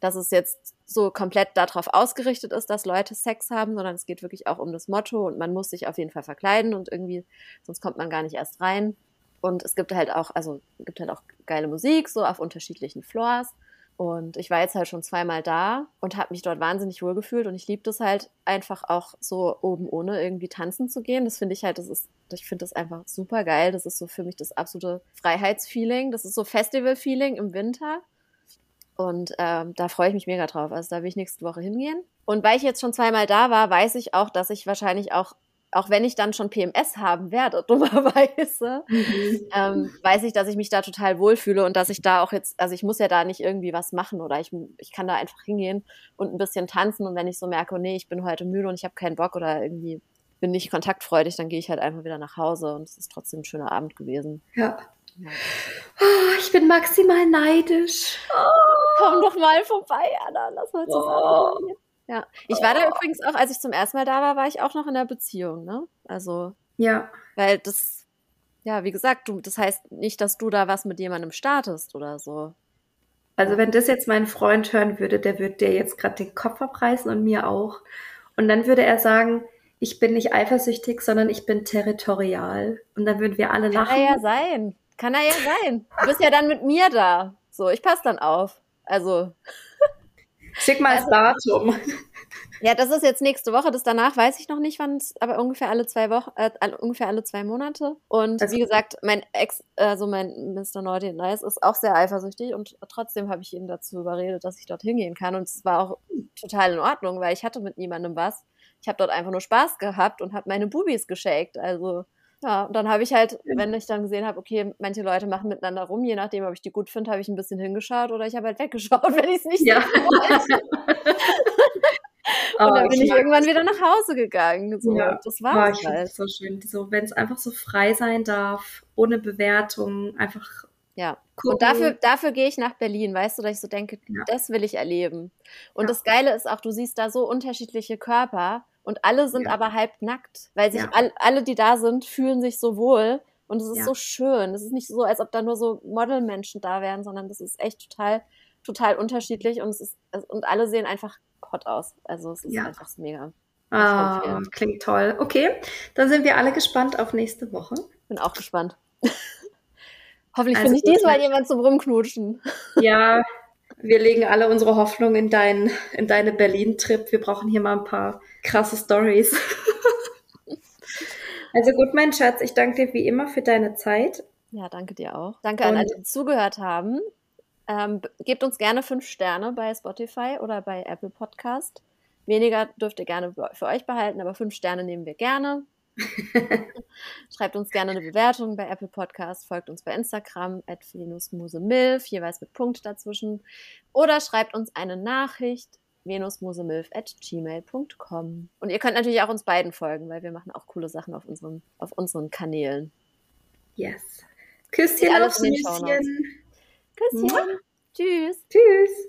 dass es jetzt so komplett darauf ausgerichtet ist, dass Leute Sex haben, sondern es geht wirklich auch um das Motto und man muss sich auf jeden Fall verkleiden und irgendwie, sonst kommt man gar nicht erst rein. Und es gibt halt auch, also gibt halt auch geile Musik, so auf unterschiedlichen Floors. Und ich war jetzt halt schon zweimal da und habe mich dort wahnsinnig wohl gefühlt und ich liebe das halt einfach auch so oben ohne irgendwie tanzen zu gehen. Das finde ich halt, das ist, ich finde das einfach super geil. Das ist so für mich das absolute Freiheitsfeeling. Das ist so Festival-Feeling im Winter. Und ähm, da freue ich mich mega drauf. Also da will ich nächste Woche hingehen. Und weil ich jetzt schon zweimal da war, weiß ich auch, dass ich wahrscheinlich auch auch wenn ich dann schon PMS haben werde, dummerweise, mhm. ähm, weiß ich, dass ich mich da total wohlfühle und dass ich da auch jetzt, also ich muss ja da nicht irgendwie was machen oder ich, ich kann da einfach hingehen und ein bisschen tanzen und wenn ich so merke, oh nee, ich bin heute müde und ich habe keinen Bock oder irgendwie bin nicht kontaktfreudig, dann gehe ich halt einfach wieder nach Hause und es ist trotzdem ein schöner Abend gewesen. Ja. ja. Oh, ich bin maximal neidisch. Oh, komm doch mal vorbei, Anna. Lass mal zusammen. Oh. Ja, ich war da übrigens auch, als ich zum ersten Mal da war, war ich auch noch in der Beziehung, ne? Also. Ja. Weil das, ja, wie gesagt, du, das heißt nicht, dass du da was mit jemandem startest oder so. Also wenn das jetzt mein Freund hören würde, der würde dir jetzt gerade den Kopf abreißen und mir auch. Und dann würde er sagen, ich bin nicht eifersüchtig, sondern ich bin territorial. Und dann würden wir alle lachen. Kann er ja sein. Kann er ja sein. Du bist ja dann mit mir da. So, ich passe dann auf. Also. Schick mal das also, Datum. Ja, das ist jetzt nächste Woche. Das danach weiß ich noch nicht, wann es, aber ungefähr alle zwei Wochen, äh, ungefähr alle zwei Monate. Und also, wie gesagt, mein Ex, also mein Mr. Naughty Nice ist auch sehr eifersüchtig und trotzdem habe ich ihn dazu überredet, dass ich dort hingehen kann. Und es war auch total in Ordnung, weil ich hatte mit niemandem was. Ich habe dort einfach nur Spaß gehabt und habe meine Bubis geschakt. Also ja, und dann habe ich halt, wenn ich dann gesehen habe, okay, manche Leute machen miteinander rum, je nachdem, ob ich die gut finde, habe ich ein bisschen hingeschaut oder ich habe halt weggeschaut, wenn ich es nicht ja. wollte. und dann bin ich, ich irgendwann wieder nach Hause gegangen. So, ja. Das war oh, halt. so schön. So, wenn es einfach so frei sein darf, ohne Bewertung, einfach Ja. Gucken. Und dafür, dafür gehe ich nach Berlin, weißt du, dass ich so denke, ja. das will ich erleben. Und ja. das Geile ist auch, du siehst da so unterschiedliche Körper und alle sind ja. aber halb nackt, weil sich all, alle, die da sind, fühlen sich so wohl. Und es ist so schön. Es ist nicht so, als ob da nur so Modelmenschen da wären, sondern das ist echt total, total unterschiedlich und es ist, und alle sehen einfach hot aus. Also es ist einfach mega. Ah, klingt toll. Okay, dann sind wir alle gespannt auf nächste Woche. Bin auch gespannt. Hoffentlich also finde ich diesmal jemand zum Rumknutschen. Ja, wir legen alle unsere Hoffnung in, dein, in deine Berlin-Trip. Wir brauchen hier mal ein paar krasse Stories. also gut, mein Schatz, ich danke dir wie immer für deine Zeit. Ja, danke dir auch. Danke Und an alle, die zugehört haben. Ähm, gebt uns gerne fünf Sterne bei Spotify oder bei Apple Podcast. Weniger dürft ihr gerne für euch behalten, aber fünf Sterne nehmen wir gerne. Schreibt uns gerne eine Bewertung bei Apple Podcast, folgt uns bei Instagram at venusmusemilf, jeweils mit Punkt dazwischen. Oder schreibt uns eine Nachricht venusmusemilf at gmail.com. Und ihr könnt natürlich auch uns beiden folgen, weil wir machen auch coole Sachen auf unseren, auf unseren Kanälen. Yes. Küsschen aufs Küsschen. Tschüss. Tschüss.